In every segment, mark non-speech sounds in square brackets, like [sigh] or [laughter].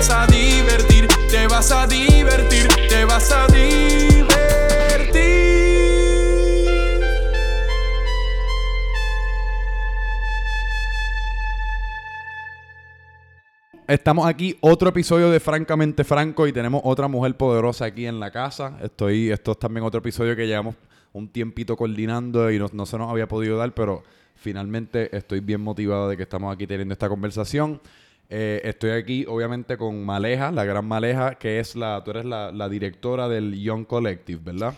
vas a divertir, te vas a divertir, te vas a divertir. Estamos aquí, otro episodio de Francamente Franco y tenemos otra mujer poderosa aquí en la casa. Estoy, esto es también otro episodio que llevamos un tiempito coordinando y no, no se nos había podido dar, pero finalmente estoy bien motivado de que estamos aquí teniendo esta conversación. Eh, estoy aquí, obviamente, con Maleja, la gran Maleja, que es la, tú eres la, la directora del Young Collective, ¿verdad?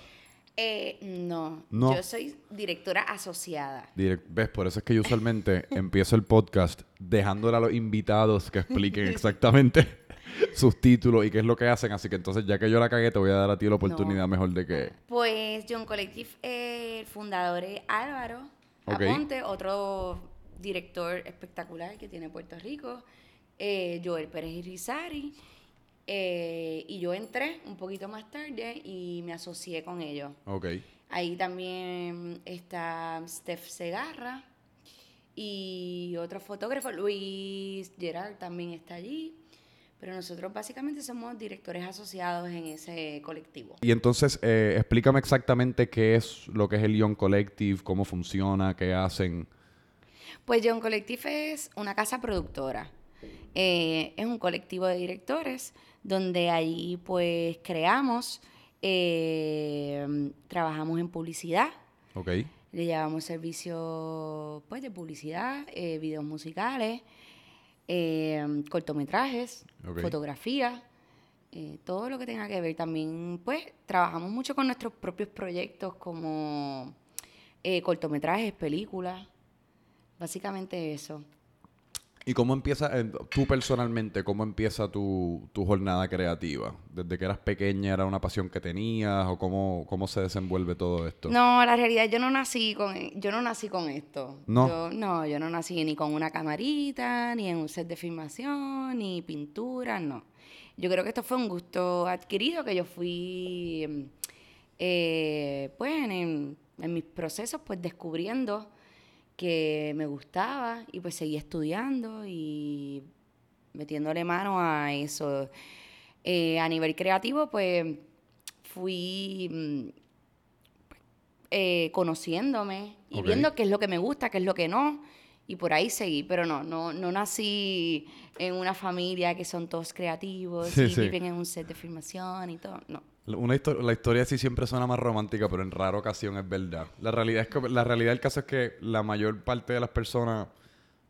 Eh, no, No. yo soy directora asociada. Direct- ¿Ves? Por eso es que yo usualmente [laughs] empiezo el podcast dejándole a los invitados que expliquen [laughs] exactamente [laughs] sus títulos y qué es lo que hacen. Así que entonces, ya que yo la cagué, te voy a dar a ti la oportunidad No. mejor de que... Pues John Collective, eh, el fundador es Álvaro. Aponte, otro director espectacular que tiene Puerto Rico, eh, Joel Pérez Irizarry, eh, y yo entré un poquito más tarde y me asocié con ellos. Ok. Ahí también está Steph Segarra y otro fotógrafo, Luis Gerard también está allí. Pero nosotros básicamente somos directores asociados en ese colectivo. Y entonces, eh, explícame exactamente qué es lo que es el Young Collective, cómo funciona, qué hacen. Pues John Collective es una casa productora. Eh, es un colectivo de directores donde ahí pues creamos, eh, trabajamos en publicidad, Ok. le llevamos servicios pues de publicidad, eh, videos musicales, cortometrajes, Ok. fotografía, todo lo que tenga que ver. También pues trabajamos mucho con nuestros propios proyectos como cortometrajes, películas, básicamente eso. ¿Y cómo empieza, eh, tú personalmente, cómo empieza tu, tu jornada creativa? ¿Desde que eras pequeña era una pasión que tenías o cómo, cómo se desenvuelve todo esto? No, la realidad yo no nací con yo no nací con esto. ¿No? Yo, no, yo no nací ni con una camarita, ni en un set de filmación, ni pintura, no. Yo creo que esto fue un gusto adquirido que yo fui mm, eh, pues en, en mis procesos pues descubriendo que me gustaba y pues seguí estudiando y metiéndole mano a eso. Eh, a nivel creativo pues fui mm, eh, conociéndome y viendo qué es lo que me gusta, qué es lo que no. Y por ahí seguí, pero no, no, no nací en una familia que son todos creativos Sí, y sí. viven en un set de filmación y todo. No. Una la historia sí siempre suena más romántica, pero en rara ocasión es verdad. La realidad, es que, la realidad del caso es que la mayor parte de las personas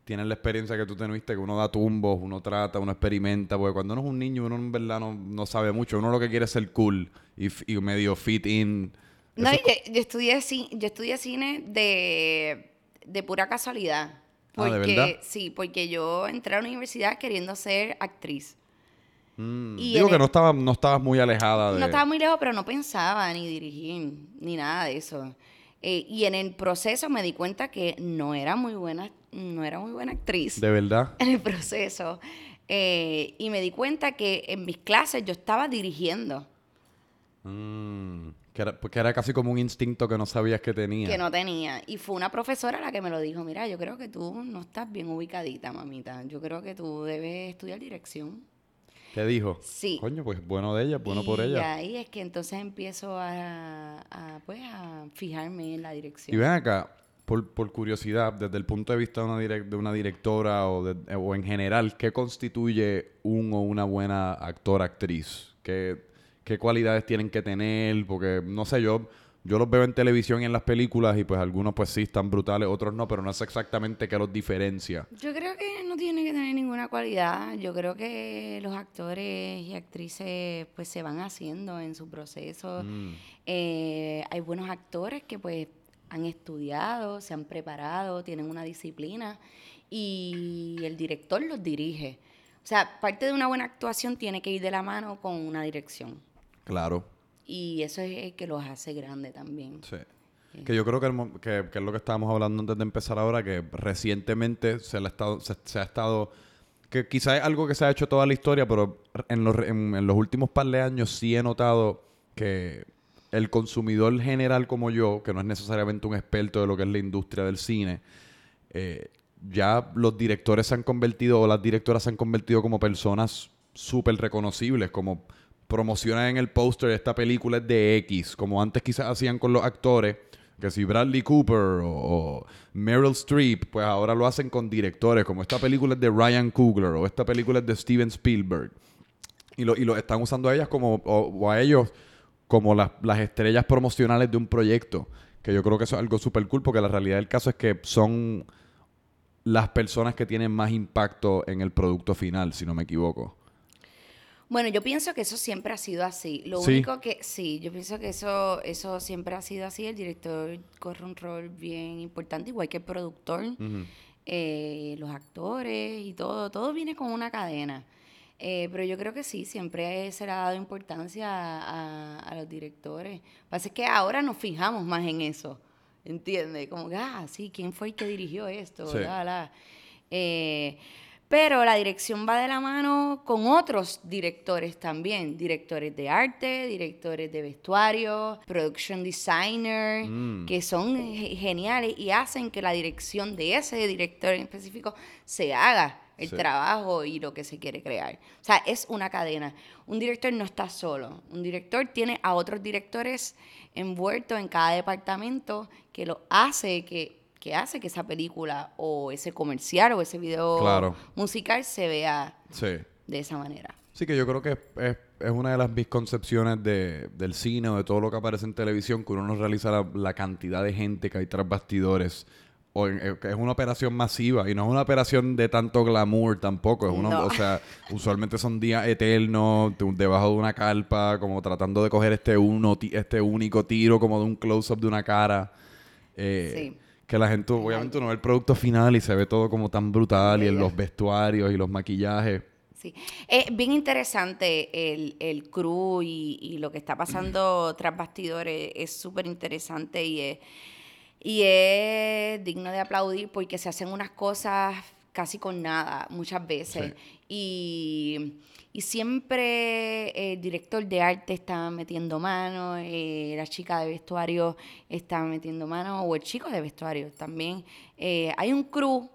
tienen la experiencia que tú tuviste, que uno da tumbos, uno trata, uno experimenta, porque cuando uno es un niño uno en verdad no, no sabe mucho, uno lo que quiere es ser cool y, medio fit in. No, yo, yo estudié, yo estudié cine de, de pura casualidad. Ah, ¿de Porque, verdad? Sí, porque yo entré a la universidad queriendo ser actriz. Mm, y digo que no, estaba, no estabas muy alejada de... No estaba muy lejos, pero no pensaba ni dirigir, ni nada de eso. Eh, y en el proceso me di cuenta que no era muy buena, no era muy buena actriz. De verdad. [laughs] En el proceso. Eh, y me di cuenta que en mis clases yo estaba dirigiendo, Mm, que, era, porque era casi como un instinto que no sabías que tenía. que no tenía. Y fue una profesora la que me lo dijo, mira, yo creo que tú no estás bien ubicadita, mamita. Yo creo que tú debes estudiar dirección. ¿Qué dijo? Sí. Coño, pues bueno de ella, bueno por Y ella. ahí es que entonces empiezo a, a, pues, a fijarme en la dirección. Y ven acá, por, por curiosidad, desde el punto de vista de una, direc- de una directora o, de- o en general, ¿qué constituye un o una buena actora actriz? ¿Qué, ¿Qué cualidades tienen que tener? Porque, no sé, yo, yo los veo en televisión y en las películas y pues algunos pues sí están brutales, otros no, pero no sé exactamente qué los diferencia. Yo creo que no tiene que tener ninguna cualidad. Yo creo que los actores y actrices pues se van haciendo en su proceso. Mm. Eh, hay buenos actores que pues han estudiado, se han preparado, tienen una disciplina y el director los dirige. O sea, parte de una buena actuación tiene que ir de la mano con una dirección. Claro. Y eso es el que los hace grandes también. Sí. Que yo creo que, el que, que es lo que estábamos hablando antes de empezar ahora, que recientemente se, le ha estado, se, se ha estado... Que quizás es algo que se ha hecho toda la historia, pero en los, en, en los últimos par de años sí he notado que el consumidor general como yo, que no es necesariamente un experto de lo que es la industria del cine, eh, ya los directores se han convertido o las directoras se han convertido como personas súper reconocibles, como promocionan en el póster esta película es de X, como antes quizás hacían con los actores, que si Bradley Cooper o, Meryl Streep, pues ahora lo hacen con directores, como esta película es de Ryan Coogler o esta película es de Steven Spielberg. Y lo, y lo están usando a ellas como, o, o a ellos como las, las estrellas promocionales de un proyecto. Que yo creo que eso es algo súper cool, porque la realidad del caso es que son las personas que tienen más impacto en el producto final, si no me equivoco. Bueno, yo pienso que eso siempre ha sido así. Lo Sí. único que sí, yo pienso que eso eso siempre ha sido así. El director corre un rol bien importante, igual que el productor, eh, los actores y todo. Todo viene con una cadena. Eh, pero yo creo que sí, siempre se le ha dado importancia a, a los directores. Lo que pasa es que ahora nos fijamos más en eso, ¿entiendes? Como ah, sí, ¿quién fue el que dirigió esto? Sí. La, la. Eh, pero la dirección va de la mano con otros directores también, directores de arte, directores de vestuario, production designer, Mm. que son ge- geniales y hacen que la dirección de ese director en específico se haga el Sí. trabajo y lo que se quiere crear. O sea, es una cadena. Un director no está solo. Un director tiene a otros directores envueltos en cada departamento que lo hace que que hace que esa película o ese comercial o ese video Claro. musical se vea Sí. de esa manera. Sí, que yo creo que es, es- una de las misconcepciones de, del cine o de todo lo que aparece en televisión, que uno no realiza la, la cantidad de gente que hay tras bastidores. O en- eh, es una operación masiva y no es una operación de tanto glamour tampoco. Es una, No. O sea, [laughs] usualmente son días eternos, de- debajo de una carpa, como tratando de coger este, uno, este único tiro, como de un close-up de una cara. Eh, Sí. Que la gente, obviamente, uno ve el producto final y se ve todo como tan brutal y en los vestuarios y los maquillajes. Sí. Es bien interesante el, el crew y, y lo que está pasando [clears throat] tras bastidores. Es súper interesante y es, y es digno de aplaudir porque se hacen unas cosas casi con nada muchas veces. Y, y siempre el director de arte está metiendo mano, eh, la chica de vestuario está metiendo mano, o el chico de vestuario también. Eh, hay un crew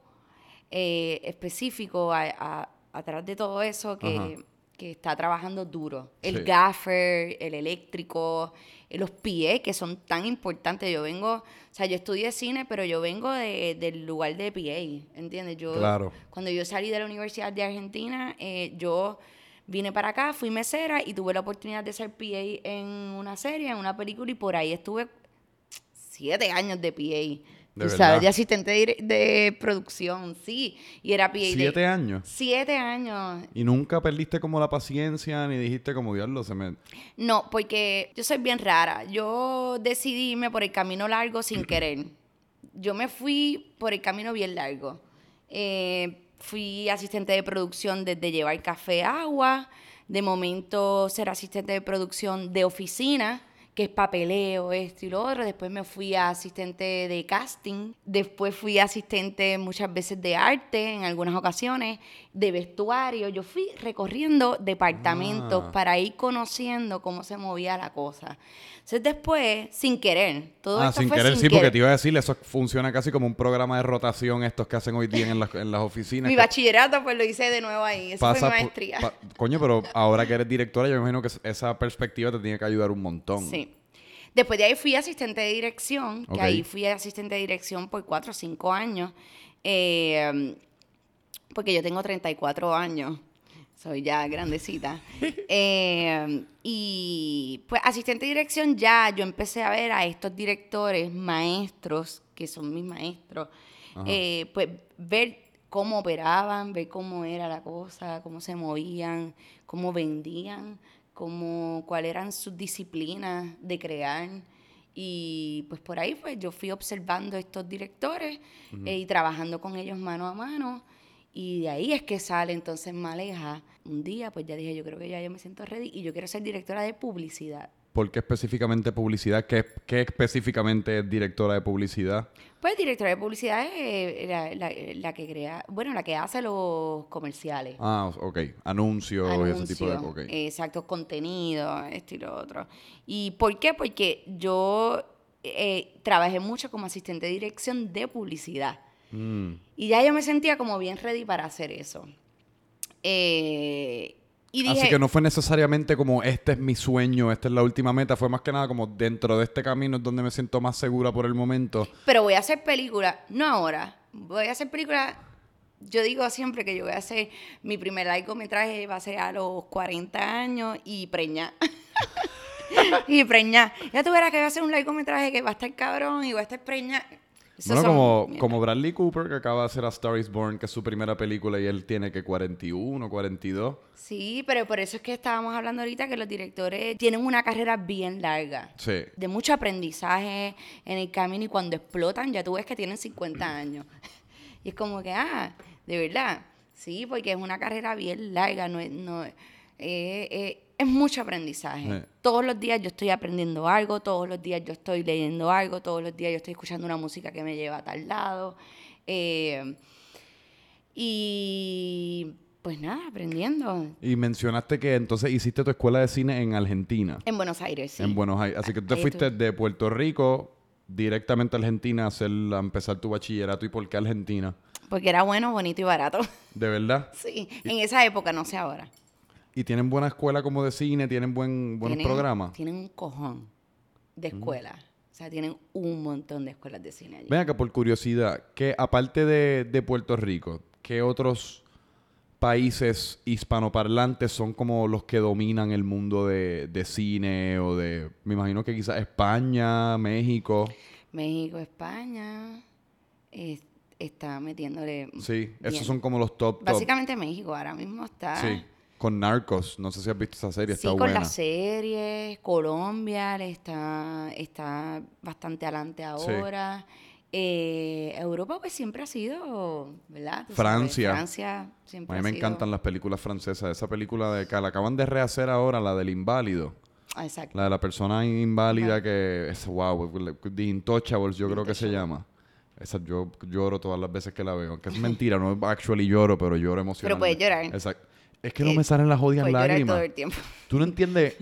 eh, específico a- a- atrás de todo eso Ajá. Que, está trabajando duro. El Sí. gaffer, el eléctrico, eh, los PA que son tan importantes. Yo vengo, o sea, yo estudié cine, pero yo vengo de- del lugar de PA, ¿entiendes? Yo, Claro. Cuando yo salí de la Universidad de Argentina, eh, yo vine para acá, fui mesera y tuve la oportunidad de ser PA en una serie, en una película y por ahí estuve siete años de PA. ¿De verdad? sabes, de asistente de, producción, sí. Y era PA ¿Siete años? Siete años. Y nunca perdiste como la paciencia ni dijiste como diablo se me... No, porque yo soy bien rara. Yo decidí irme por el camino largo sin [clears throat] querer. Yo me fui por el camino bien largo. Eh, fui asistente de producción desde llevar café, agua, de momento ser asistente de producción de oficina, que es papeleo, esto y lo otro. Después me fui a asistente de casting. Después fui asistente muchas veces de arte en algunas ocasiones, de vestuario. Yo fui recorriendo departamentos Ah. para ir conociendo cómo se movía la cosa. Entonces después, sin querer, todo ah, esto sin fue querer, sin sí, porque te iba a decir, eso funciona casi como un programa de rotación estos que hacen hoy día en las, en las oficinas. Mi bachillerato pues lo hice de nuevo ahí. Esa fue mi por- maestría. pa- coño, pero [laughs] ahora que eres directora, yo me imagino que esa perspectiva te tiene que ayudar un montón. Sí. Después de ahí fui asistente de dirección, que ahí fui asistente de dirección por cuatro o cinco años, eh, porque yo tengo 34 años, soy ya grandecita. [laughs] Eh, y pues asistente de dirección ya yo empecé a ver a estos directores, maestros, que son mis maestros, eh, pues ver cómo operaban, ver cómo era la cosa, cómo se movían, cómo vendían, cómo, cuáles eran sus disciplinas de crear. Y pues por ahí pues yo fui observando estos directores eh, y trabajando con ellos mano a mano. Y de ahí es que sale entonces Maleja. Un día pues ya dije, yo creo que ya yo me siento ready y yo quiero ser directora de publicidad. ¿Por qué específicamente publicidad? ¿Qué, qué específicamente es directora de publicidad? Pues directora de publicidad es eh, la, la- la que crea, bueno, la que hace los comerciales. Ah, ok. Anuncios y ese tipo de cosas. Exacto, contenido, esto y lo otro. ¿Y por qué? Porque yo eh, trabajé mucho como asistente de dirección de publicidad. Mm, Y ya yo me sentía como bien ready para hacer eso. Eh, Y dije, Así que no fue necesariamente como este es mi sueño, esta es la última meta, fue más que nada como dentro de este camino es donde me siento más segura por el momento. pero voy a hacer película, no ahora, voy a hacer película. Yo digo siempre que yo voy a hacer mi primer largometraje va a ser a los 40 años y preñar. [laughs] y preñar. Ya tú verás que voy a hacer un largometraje que va a estar cabrón y va a estar preñar. Bueno, como, como Bradley Cooper, que acaba de hacer A Star is Born, que es su primera película y él tiene que 41, 42. Sí, pero por eso es que estábamos hablando ahorita que los directores tienen una carrera bien larga. Sí. De mucho aprendizaje en el camino y cuando explotan ya tú ves que tienen 50 [clears throat] años. [laughs] Y es como que, ah, de verdad. Sí, porque es una carrera bien larga, no es, no, es- eh, eh, es mucho aprendizaje. Sí. Todos los días yo estoy aprendiendo algo, todos los días yo estoy leyendo algo, todos los días yo estoy escuchando una música que me lleva a tal lado. Eh, y pues nada, aprendiendo. Y mencionaste que entonces hiciste tu escuela de cine en Argentina, En Buenos Aires, sí. en Buenos Aires. Así que tú te fuiste de Puerto Rico directamente a Argentina a, hacer, a empezar tu bachillerato. ¿Y por qué Argentina? Porque era bueno, bonito y barato. ¿De verdad? [laughs] Sí, en esa época, no sé ahora. ¿Y tienen buena escuela como de cine? ¿Tienen buen, buenos Tienen- programas? Tienen un cojón de escuelas. O sea, tienen un montón de escuelas de cine allí. Ven acá, por curiosidad, que aparte de, de Puerto Rico, ¿qué otros países hispanoparlantes son como los que dominan el mundo de, de cine o de, me imagino que quizás España, México? México, España, eh, está metiéndole... Sí, esos son como los top, top. Básicamente México ahora mismo está... Sí, con Narcos. No sé si has visto esa serie, Sí, está con buena. las series, Colombia está, está bastante adelante Sí. ahora. Eh, Europa pues siempre ha sido, ¿verdad? Tú sabes, Francia. Francia siempre A mí ha me sido- encantan las películas francesas. Esa película de que la acaban de rehacer ahora, la del inválido. Ah, Exacto. La de la persona inválida que es, wow, The Intouchables, yo creo que se llama. Esa yo lloro todas las veces que la veo. Que es [laughs] mentira, no actually lloro, pero lloro emocionalmente. puedes llorar. Exacto. Es que no me salen las jodidas lágrimas. todo el tiempo. Tú no entiendes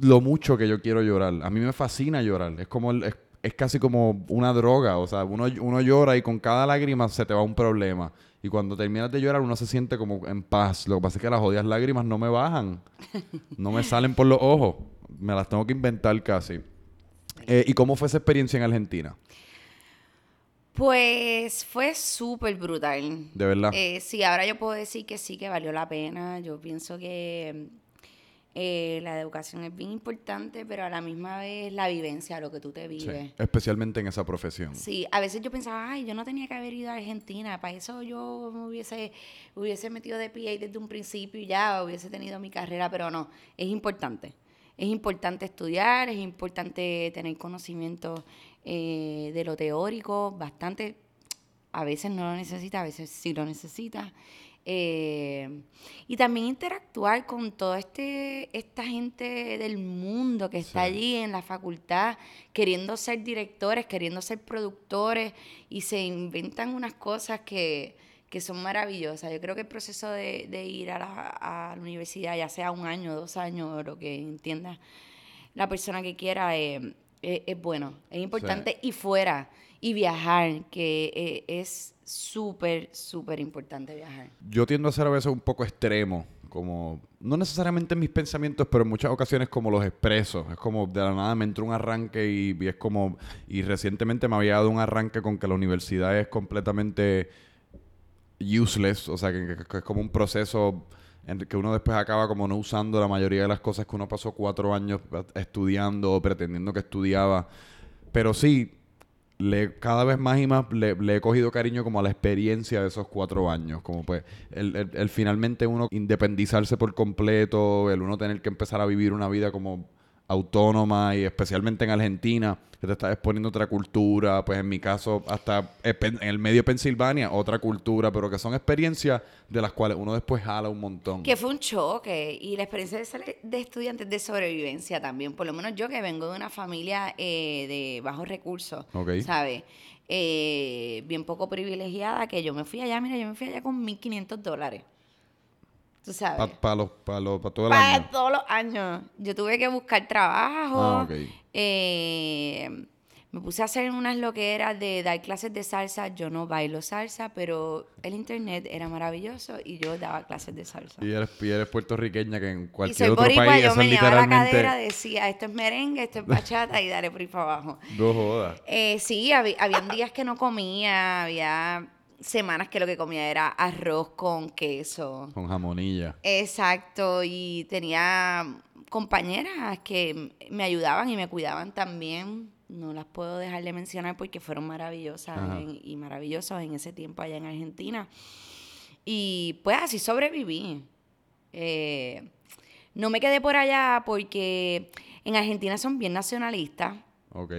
lo mucho que yo quiero llorar. A mí me fascina llorar. Es como el- es, es casi como una droga. O sea, uno, uno llora y con cada lágrima se te va un problema. Y cuando terminas de llorar uno se siente como en paz. Lo que pasa es que las jodidas lágrimas no me bajan. No me salen por los ojos. Me las tengo que inventar casi. Eh, ¿Y cómo fue esa experiencia en Argentina? Pues fue súper brutal. De verdad. Eh, sí, ahora yo puedo decir que sí, que valió la pena. Yo pienso que eh, la educación es bien importante, pero a la misma vez la vivencia, lo que tú te Sí, vives. Especialmente en esa profesión. Sí, a veces yo pensaba, ay, yo no tenía que haber ido a Argentina, para eso yo me hubiese, hubiese metido de PA desde un principio y ya hubiese tenido mi carrera, pero no, es importante. Es importante estudiar, es importante tener conocimiento eh, de lo teórico, bastante, a veces no lo necesita, a veces sí lo necesita. Eh, y también interactuar con toda este, esta gente del mundo que está Sí. allí en la facultad, queriendo ser directores, queriendo ser productores, y se inventan unas cosas que, que son maravillosas. Yo creo que el proceso de, de ir a la, a la universidad, ya sea un año, dos años, o lo que entienda la persona que quiera, eh, es, es bueno, es importante. Y fuera, y viajar, que eh, es súper, súper importante viajar. Yo tiendo a ser a veces un poco extremo, como, no necesariamente en mis pensamientos, pero en muchas ocasiones como los expreso. Es como de la nada me entró un arranque y, y es como, y recientemente me había dado un arranque con que la universidad es completamente useless, o sea, que, que- que es como un proceso en que uno después acaba como no usando la mayoría de las cosas que uno pasó cuatro años estudiando o pretendiendo que estudiaba. Pero sí, le, cada vez más y más le, he cogido cariño como a la experiencia de esos cuatro años. Como pues el- el finalmente uno independizarse por completo, el uno tener que empezar a vivir una vida como autónoma y especialmente en Argentina, que te estás exponiendo otra cultura, pues en mi caso hasta en el medio de Pensilvania, otra cultura, pero que son experiencias de las cuales uno después jala un montón. Que fue un choque y la experiencia de de estudiantes de sobrevivencia también. Por lo menos yo que vengo de una familia eh, de bajos recursos. ¿sabes? Eh, bien poco privilegiada, que yo me fui allá, mira, yo me fui allá con 1.500 dólares. Tú sabes. Para los, pa los- pa todo el Para todos los años. Yo tuve que buscar trabajo. Ah, ok. eh, me puse a hacer unas loqueras de dar clases de salsa. Yo no bailo salsa, pero el internet era maravilloso y yo daba clases de salsa. Y eres, y eres puertorriqueña que en Y cualquier soy otro boricua, país yo me llevaba la literalmente... cadera, decía, esto es merengue, esto es [laughs] bachata y daré por ahí para abajo. No jodas. Eh, sí, había, habían días que no comía, había semanas que lo que comía era arroz con queso. Con jamonilla. Exacto, y tenía compañeras que me ayudaban y me cuidaban también. No las puedo dejar de mencionar porque fueron maravillosas en- y maravillosos en ese tiempo allá en Argentina. Y pues así sobreviví. Eh, no me quedé por allá porque en Argentina son bien nacionalistas. Ok.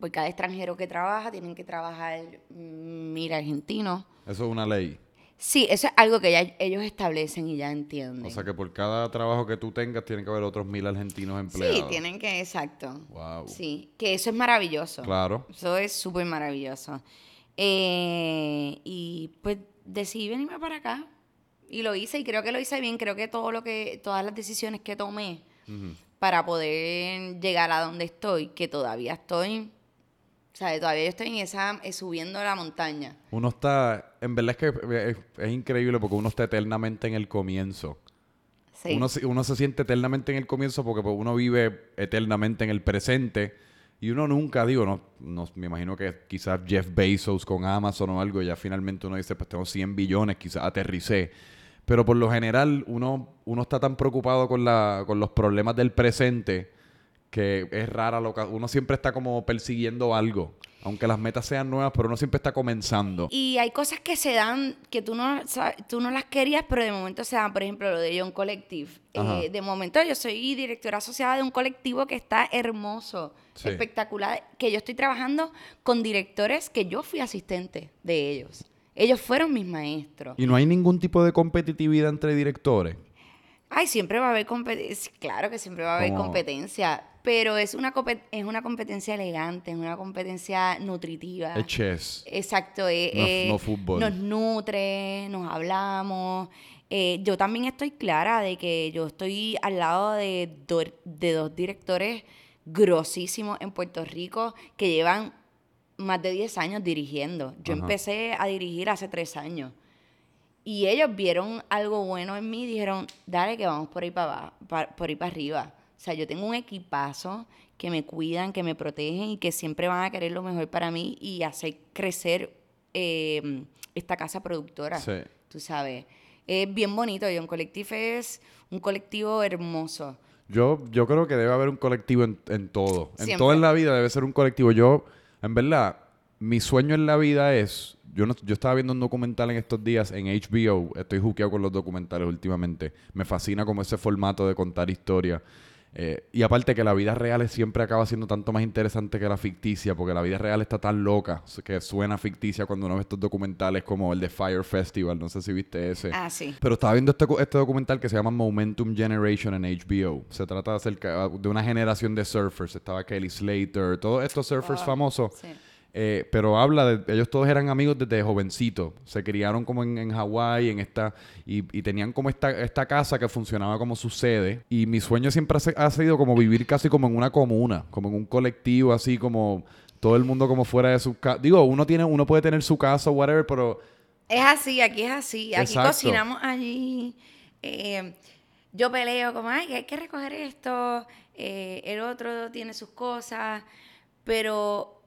Por cada extranjero que trabaja, tienen que trabajar mm, mil argentinos. Eso es una ley. Sí, eso es algo que ya ellos establecen y ya entienden. O sea que por cada trabajo que tú tengas tiene que haber otros mil argentinos empleados. Sí, tienen que, exacto. Wow. Sí, que eso es maravilloso. Claro. Eso es súper maravilloso. Eh, y pues decidí venirme para acá. Y lo hice y creo que lo hice bien. Creo que todo lo que, todas las decisiones que tomé para poder llegar a donde estoy, que todavía estoy, o sea, todavía yo estoy en esa, eh, subiendo la montaña. Uno está, en verdad es que es, es increíble porque uno está eternamente en el comienzo. Sí. Uno, se- uno se siente eternamente en el comienzo porque pues, uno vive eternamente en el presente y uno nunca, digo, no, no me imagino que quizás Jeff Bezos con Amazon o algo, ya finalmente uno dice, pues tengo 100 billones, quizás aterricé. Pero por lo general uno, uno está tan preocupado con, la, con los problemas del presente que es rara lo que uno siempre está como persiguiendo algo. Aunque las metas sean nuevas, pero uno siempre está comenzando. Y hay cosas que se dan que tú no, tú no las querías, pero de momento se dan. Por ejemplo, lo de John Collective. Eh, de momento yo soy directora asociada de un colectivo que está hermoso, Sí. espectacular, que yo estoy trabajando con directores que yo fui asistente de ellos. Ellos fueron mis maestros. Y no hay ningún tipo de competitividad entre directores. Ay, siempre va a haber competencia. Claro que siempre va a haber competencia, pero es una, es una competencia elegante, es una competencia nutritiva. Es chess. Exacto, eh, No- no fútbol. nos nutre, nos hablamos. Eh, yo también estoy clara de que yo estoy al lado de, do- de dos directores grosísimos en Puerto Rico que llevan más de 10 años dirigiendo. Yo Ajá. empecé a dirigir hace 3 años. Y ellos vieron algo bueno en mí y dijeron, dale que vamos por ahí para abajo, pa- por ahí para arriba. O sea, yo tengo un equipazo que me cuidan, que me protegen y que siempre van a querer lo mejor para mí y hacer crecer eh, esta casa productora. Sí. Tú sabes. Es bien bonito. John Collective es un colectivo hermoso. Yo, yo creo que debe haber un colectivo en, en todo. En Siempre. en la vida debe ser un colectivo. Yo, en verdad, mi sueño en la vida es... Yo, no, yo estaba viendo un documental en estos días en HBO. Estoy juqueado con los documentales últimamente. Me fascina como ese formato de contar historias. Eh, y aparte que la vida real siempre acaba siendo tanto más interesante que la ficticia, porque la vida real está tan loca que suena ficticia cuando uno ve estos documentales como el de Fire Festival. No sé si viste ese. Ah, sí. Pero estaba viendo este, este documental que se llama Momentum Generation en HBO. Se trata de, acerca, de una generación de surfers. Estaba Kelly Slater, todos estos surfers Ah, famosos. sí. Eh, pero habla de... Ellos todos eran amigos desde jovencitos. Se criaron como en, en Hawái, en esta... Y, y tenían como esta, esta casa que funcionaba como su sede. Y mi sueño siempre ha, sido como vivir casi como en una comuna. Como en un colectivo, así como... Todo el mundo como fuera de su casa. Digo, uno, tiene, uno puede tener su casa o whatever, pero... Es así, aquí es así. Aquí Exacto. cocinamos allí. eh, yo peleo como, ay, hay que recoger esto. eh, el otro tiene sus cosas. Pero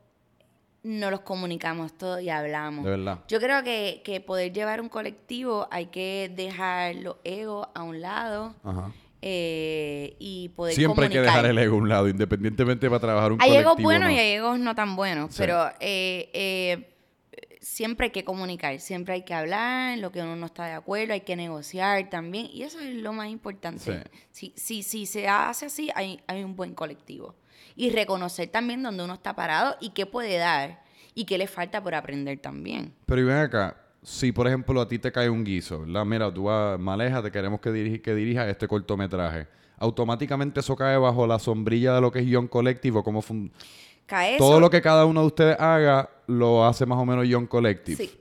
no los comunicamos todo y hablamos. De verdad. Yo creo que, que poder llevar un colectivo hay que dejar los egos a un lado Ajá. eh, y poder Siempre hay que dejar el ego a un lado, independientemente para trabajar un Hay colectivo. egos buenos ¿no? y hay egos no tan buenos, Sí. pero eh, eh, siempre hay que comunicar, siempre hay que hablar, lo que uno no está de acuerdo, hay que negociar también, y eso es lo más importante. Si, si, si se hace así, hay, hay un buen colectivo. Y reconocer también dónde uno está parado y qué puede dar y qué le falta por aprender también. Pero y ven acá, si por ejemplo a ti te cae un guiso, ¿verdad? Mira, tú vas, Maleja, te queremos que, dirigi- que dirija este cortometraje. Automáticamente eso cae bajo la sombrilla de lo que es Young Collective o cómo fun- Cae Todo eso- lo que cada uno de ustedes haga lo hace más o menos Young Collective. Sí.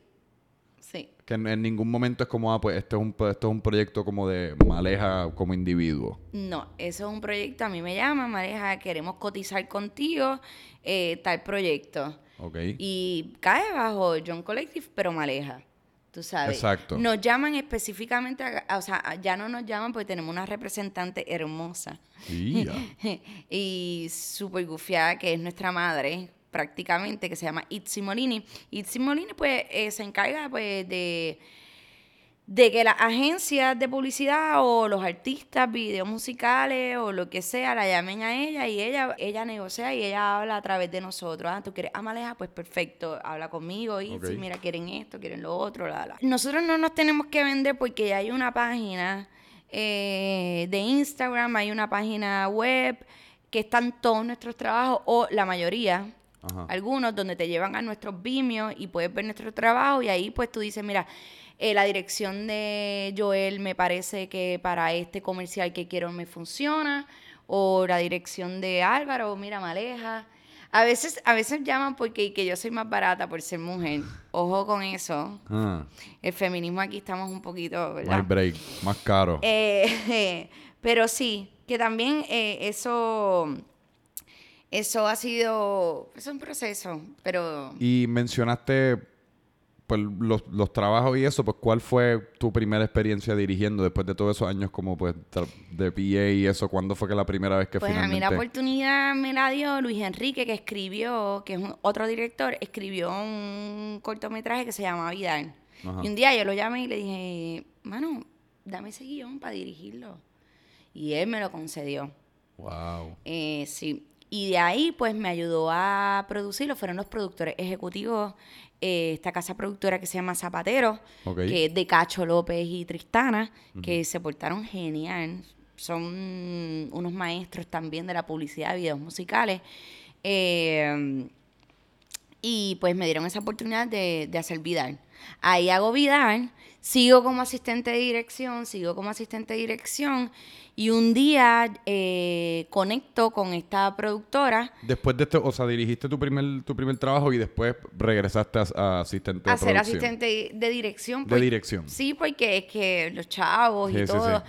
Que en, en ningún momento es como, ah, pues este es un, esto es un proyecto como de Maleja como individuo. No, eso es un proyecto, a mí me llama, Mareja, queremos cotizar contigo eh, tal proyecto. Ok. Y cae bajo John Collective, pero Maleja. Tú sabes. Exacto. Nos llaman específicamente, a- a- o sea, ya no nos llaman porque tenemos una representante hermosa [laughs] Y ya. y súper gufiada, que es nuestra madre, prácticamente, que se llama Itzi Molini. Itzi Molini, pues, eh, se encarga, pues, de, de que las agencias de publicidad o los artistas, videos musicales o lo que sea, la llamen a ella y ella, ella negocia y ella habla a través de nosotros. Ah, tú quieres Amaleja, pues perfecto, habla conmigo, Itzi, Ok. mira, quieren esto, quieren lo otro, la, la. Nosotros no nos tenemos que vender porque ya hay una página eh, de Instagram, hay una página web que están todos nuestros trabajos o la mayoría, Ajá. algunos donde te llevan a nuestros Vimeo y puedes ver nuestro trabajo y ahí pues tú dices, mira, eh, la dirección de Joel me parece que para este comercial que quiero me funciona o la dirección de Álvaro, mira, me aleja. A veces, a veces llaman porque que yo soy más barata por ser mujer. Ojo con eso. Ah, El feminismo aquí estamos un poquito, ¿verdad? hay break. Más caro. Eh, [laughs] pero sí, que también eh, eso, eso ha sido, es un proceso, pero Y mencionaste pues, los, los trabajos y eso, pues ¿cuál fue tu primera experiencia dirigiendo después de todos esos años como pues de PA y eso? ¿Cuándo fue que la primera vez que pues a mí finalmente... la oportunidad me la dio Luis Enrique, que escribió, que es un- otro director, escribió un cortometraje que se llama Vidal. Ajá. Y un día yo lo llamé y le dije, mano, dame ese guion para dirigirlo. Y él me lo concedió. Wow. Eh, sí. Y de ahí, pues, me ayudó a producirlo. Fueron los productores ejecutivos, eh, esta casa productora que se llama Zapatero, que es de Cacho López y Tristana, que se portaron genial. Son unos maestros también de la publicidad de videos musicales. Eh, y pues me dieron esa oportunidad de, de hacer Vidal. Ahí hago Vidal, sigo como asistente de dirección, sigo como asistente de dirección y un día eh, conecto con esta productora Después de esto, o sea, dirigiste tu primer, tu primer trabajo y después regresaste a, a asistente de a ser producción. asistente de dirección. De dirección. Sí, porque es que los chavos Sí, y sí, todo. sí.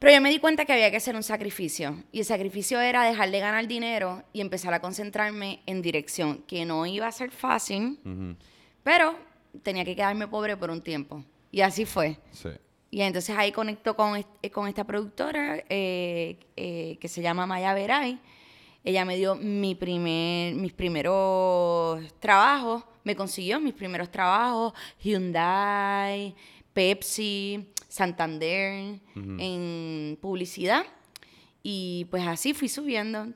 Pero yo me di cuenta que había que hacer un sacrificio. Y el sacrificio era dejar de ganar dinero y empezar a concentrarme en dirección, que no iba a ser fácil, pero tenía que quedarme pobre por un tiempo. Y así fue. Sí. Y entonces ahí conecto con, eh, con esta productora eh, eh, que se llama Maya Veray. Ella me dio mi primer, mis primeros trabajos, me consiguió mis primeros trabajos, Hyundai, Pepsi, Santander, en publicidad. Y pues así fui subiendo.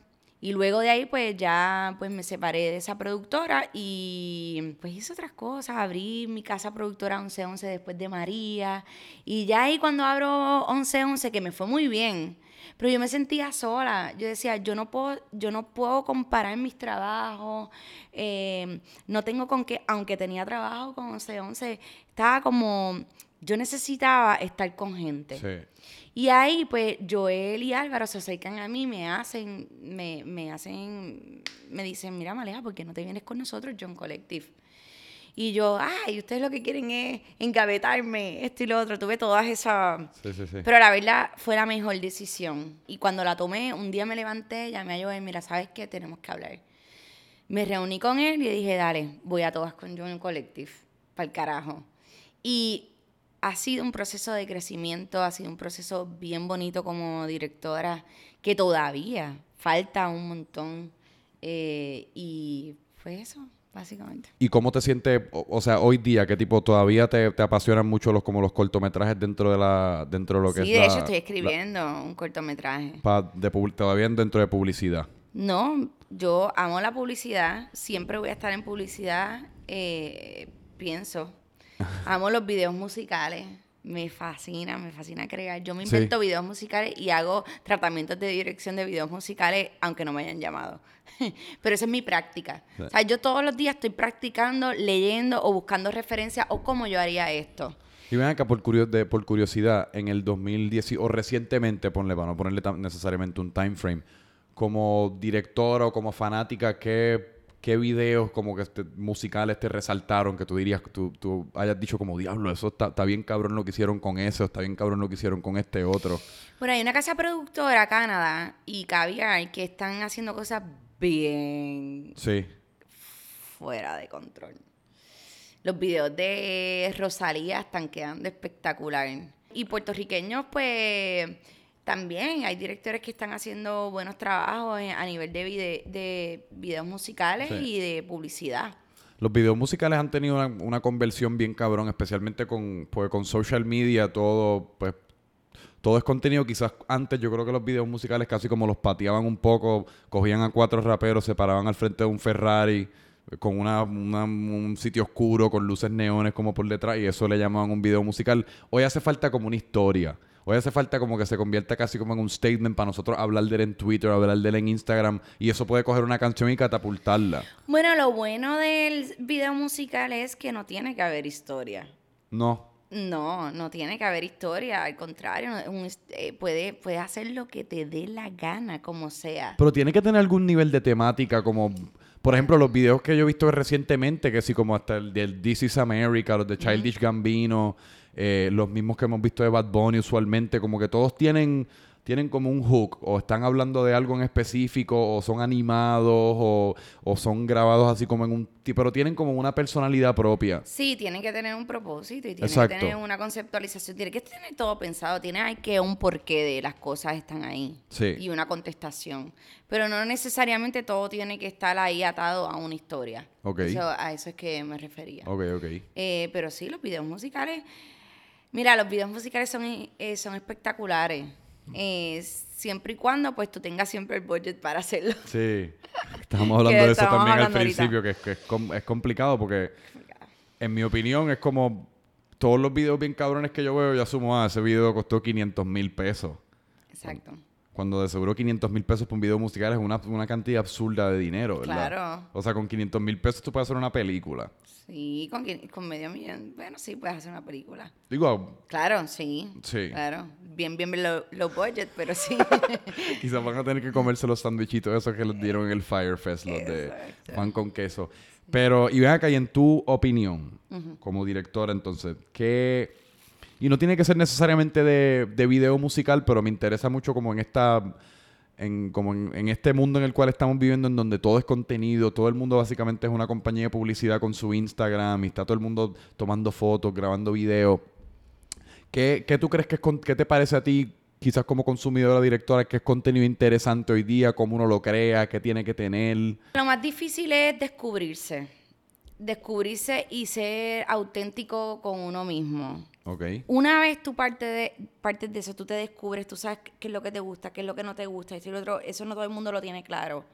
Y luego de ahí pues ya pues me separé de esa productora y pues hice otras cosas. Abrí mi casa productora 1111 después de María. Y ya ahí cuando abro 1111 que me fue muy bien. Pero yo me sentía sola. Yo decía, yo no puedo, yo no puedo comparar mis trabajos. eh, no tengo con qué, aunque tenía trabajo con 1111, estaba como, yo necesitaba estar con gente. Sí. Y ahí, pues, Joel y Álvaro se acercan a mí, me hacen, me, me hacen, me dicen, mira, Maleja, ¿por qué no te vienes con nosotros, John Collective? Y yo, ay, ustedes lo que quieren es engavetarme, esto y lo otro. Tuve todas esas... Sí, sí, sí. Pero la verdad fue la mejor decisión. Y cuando la tomé, un día me levanté, llamé a Joel, mira, ¿sabes qué? Tenemos que hablar. Me reuní con él y dije, dale, voy a todas con John Collective, para el carajo. Y ha sido un proceso de crecimiento, ha sido un proceso bien bonito como directora, que todavía falta un montón. eh, y fue eso, básicamente. ¿Y cómo te sientes, o, o sea, hoy día, qué tipo, todavía te, te apasionan mucho los como los cortometrajes dentro de la, dentro de lo que sí, es de la- hecho estoy la- escribiendo un cortometraje. pa- de todavía dentro de publicidad. No, yo amo la publicidad, siempre voy a estar en publicidad, eh, pienso. [laughs] Amo los videos musicales, me fascina, me fascina crear. Yo me Sí. invento videos musicales y hago tratamientos de dirección de videos musicales, aunque no me hayan llamado. [laughs] Pero esa es mi práctica. Sí. O sea, yo todos los días estoy practicando, leyendo o buscando referencias o cómo yo haría esto. Y ven acá, por, curio- de- por curiosidad, en el 2010 o recientemente, ponle, para no ponerle necesariamente un time frame, como directora o como fanática, ¿qué, qué videos como que este, musicales te resaltaron que tú dirías, tú, tú hayas dicho como, diablo, eso está, está bien cabrón lo que hicieron con ese, o está bien cabrón lo que hicieron con este otro. Bueno, hay una casa productora, Canadá, y Caviar, que están haciendo cosas bien Sí. fuera de control. Los videos de Rosalía están quedando espectacular. Y puertorriqueños, pues también hay directores que están haciendo buenos trabajos en- a nivel de, vide- de videos musicales Sí. y de publicidad. Los videos musicales han tenido una, una conversión bien cabrón, especialmente con, pues, con social media, todo, pues, todo es contenido. Quizás antes yo creo que los videos musicales casi como los pateaban un poco, cogían a cuatro raperos, se paraban al frente de un Ferrari eh, con una, una- un sitio oscuro, con luces neones como por detrás, y eso le llamaban un video musical. Hoy hace falta como una historia. Hoy hace falta como que se convierta casi como en un statement para nosotros hablar de él en Twitter, hablar de él en Instagram, y eso puede coger una canción y catapultarla. Bueno, lo bueno del video musical es que no tiene que haber historia. No, No, no tiene que haber historia, al contrario, un eh, puede, puede hacer lo que te dé la gana, como sea. Pero tiene que tener algún nivel de temática, como por ejemplo los videos que yo he visto recientemente, que sí, como hasta el del This is America, los de Childish Gambino, eh, los mismos que hemos visto de Bad Bunny usualmente, como que todos tienen, tienen como un hook, o están hablando de algo en específico, o son animados, o, o son grabados así como en un... Pero tienen como una personalidad propia. Sí, tiene que tener un propósito y tiene Exacto. que tener una conceptualización, tiene que tener todo pensado, tiene hay que un porqué de las cosas están ahí Sí. y una contestación. Pero no necesariamente todo tiene que estar ahí atado a una historia. Ok. Eso- a eso es que me refería. Ok, ok. Eh, pero sí, los videos musicales. Mira, los videos musicales son, eh, son espectaculares. Eh, siempre y cuando pues tú tengas siempre el budget para hacerlo. Sí. Estamos [laughs] hablando de eso estábamos también al ahorita. principio, que, es, que es, es complicado porque, en mi opinión, es como todos los videos bien cabrones que yo veo, yo asumo, ah, ese video costó 500 mil pesos. Exacto. Cuando de seguro 500 mil pesos por un video musical es una, una cantidad absurda de dinero, ¿verdad? Claro. O sea, con 500 mil pesos tú puedes hacer una película. Sí, con, con medio millón. Bueno, sí, puedes hacer una película. Digo, Claro, sí. Sí. Claro. Bien, bien low, low budget, pero sí. [laughs] quizás van a tener que comerse los sandwichitos esos que les dieron en el Fire Fest, los de pan con queso. Pero, y ven acá, y en tu opinión, como directora, entonces, ¿qué...? Y no tiene que ser necesariamente de, de video musical, pero me interesa mucho como en esta... En, como en, este mundo en el cual estamos viviendo, en donde todo es contenido, todo el mundo básicamente es una compañía de publicidad con su Instagram y está todo el mundo tomando fotos, grabando videos. ¿Qué, qué tú crees que es, qué te parece a ti, quizás como consumidora, directora, que es contenido interesante hoy día, cómo uno lo crea, qué tiene que tener? Lo más difícil es descubrirse. Descubrirse y ser auténtico con uno mismo. Una vez tú partes de, partes de eso, tú te descubres, tú sabes qué es lo que te gusta, qué es lo que no te gusta, esto y lo otro, eso no todo el mundo lo tiene claro.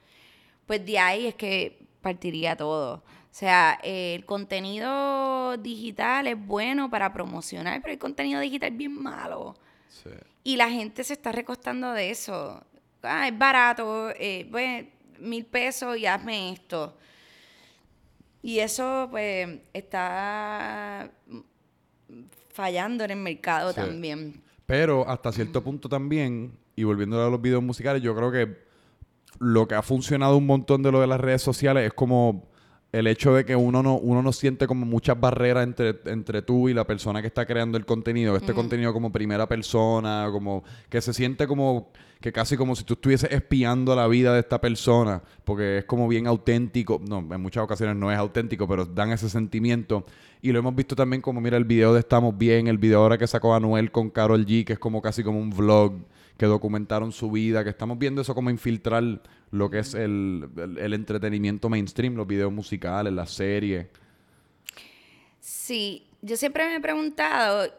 Pues de ahí es que partiría todo. O sea, eh, el contenido digital es bueno para promocionar, pero el contenido digital es bien malo. Sí. Y la gente se está recostando de eso. Ah, es barato, eh, pues, mil pesos y hazme esto. Y eso, pues, está fallando en el mercado Sí. también. Pero hasta cierto punto también, y volviendo a los videos musicales, yo creo que lo que ha funcionado un montón de lo de las redes sociales es como el hecho de que uno no, uno no siente como muchas barreras entre, entre tú y la persona que está creando el contenido. Este contenido como primera persona, como que se siente como que casi como si tú estuvieses espiando la vida de esta persona, porque es como bien auténtico. No, en muchas ocasiones no es auténtico, pero dan ese sentimiento. Y lo hemos visto también como, mira, el video de Estamos Bien, el video ahora que sacó Anuel con Carol G, que es como casi como un vlog que documentaron su vida, que estamos viendo eso como infiltrar lo que es el, el- el entretenimiento mainstream, los videos musicales, las series. Sí, yo siempre me he preguntado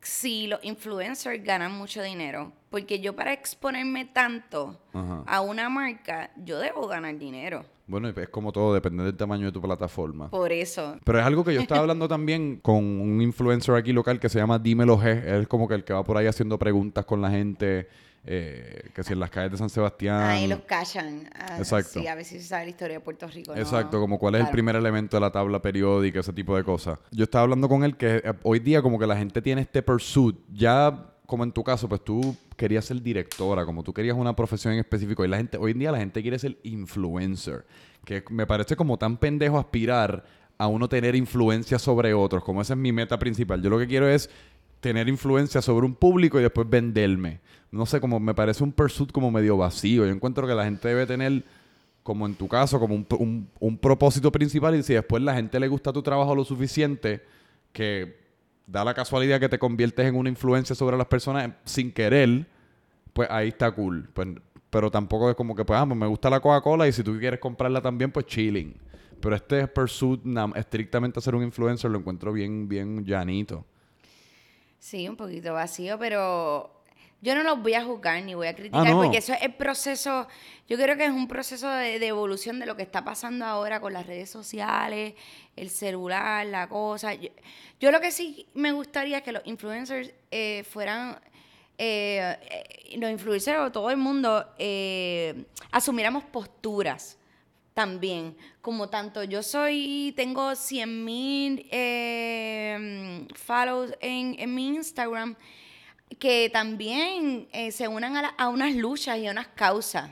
si los influencers ganan mucho dinero. Porque yo para exponerme tanto Ajá. a una marca, yo debo ganar dinero. Bueno, es como todo, depende del tamaño de tu plataforma. Por eso. Pero es algo que yo estaba [laughs] hablando también con un influencer aquí local que se llama Dímelo G. Él es como que el que va por ahí haciendo preguntas con la gente, eh, que si en las calles de San Sebastián. Ahí los callan. Ah, Exacto. Sí, a ver si se sabe la historia de Puerto Rico. ¿no? Exacto, como cuál es el primer elemento de la tabla periódica, ese tipo de cosas. Yo estaba hablando con él que eh, hoy día como que la gente tiene este pursuit, ya como en tu caso, pues tú querías ser directora, como tú querías una profesión en específico. Y la gente, hoy en día la gente quiere ser influencer. Que me parece como tan pendejo aspirar a uno tener influencia sobre otros, como esa es mi meta principal. Yo lo que quiero es tener influencia sobre un público y después venderme. No sé, como me parece un pursuit como medio vacío. Yo encuentro que la gente debe tener, como en tu caso, como un, un- un propósito principal y si después la gente le gusta tu trabajo lo suficiente que da la casualidad que te conviertes en una influencia sobre las personas sin querer, pues ahí está cool. Pues, pero tampoco es como que, pues, ah, pues, me gusta la Coca-Cola y si tú quieres comprarla también, pues chilling. Pero este pursuit estrictamente ser un influencer lo encuentro bien, bien llanito. Sí, un poquito vacío, pero yo no los voy a juzgar ni voy a criticar Ah, no. porque eso es el proceso, yo creo que es un proceso de, de evolución de lo que está pasando ahora con las redes sociales, el celular, la cosa. Yo, yo lo que sí me gustaría es que los influencers eh, fueran, eh, eh, los influencers o todo el mundo eh, asumiéramos posturas también, como tanto yo soy, tengo 100 mil eh, follows en, en mi Instagram, que también eh, se unan a, la- a unas luchas y a unas causas.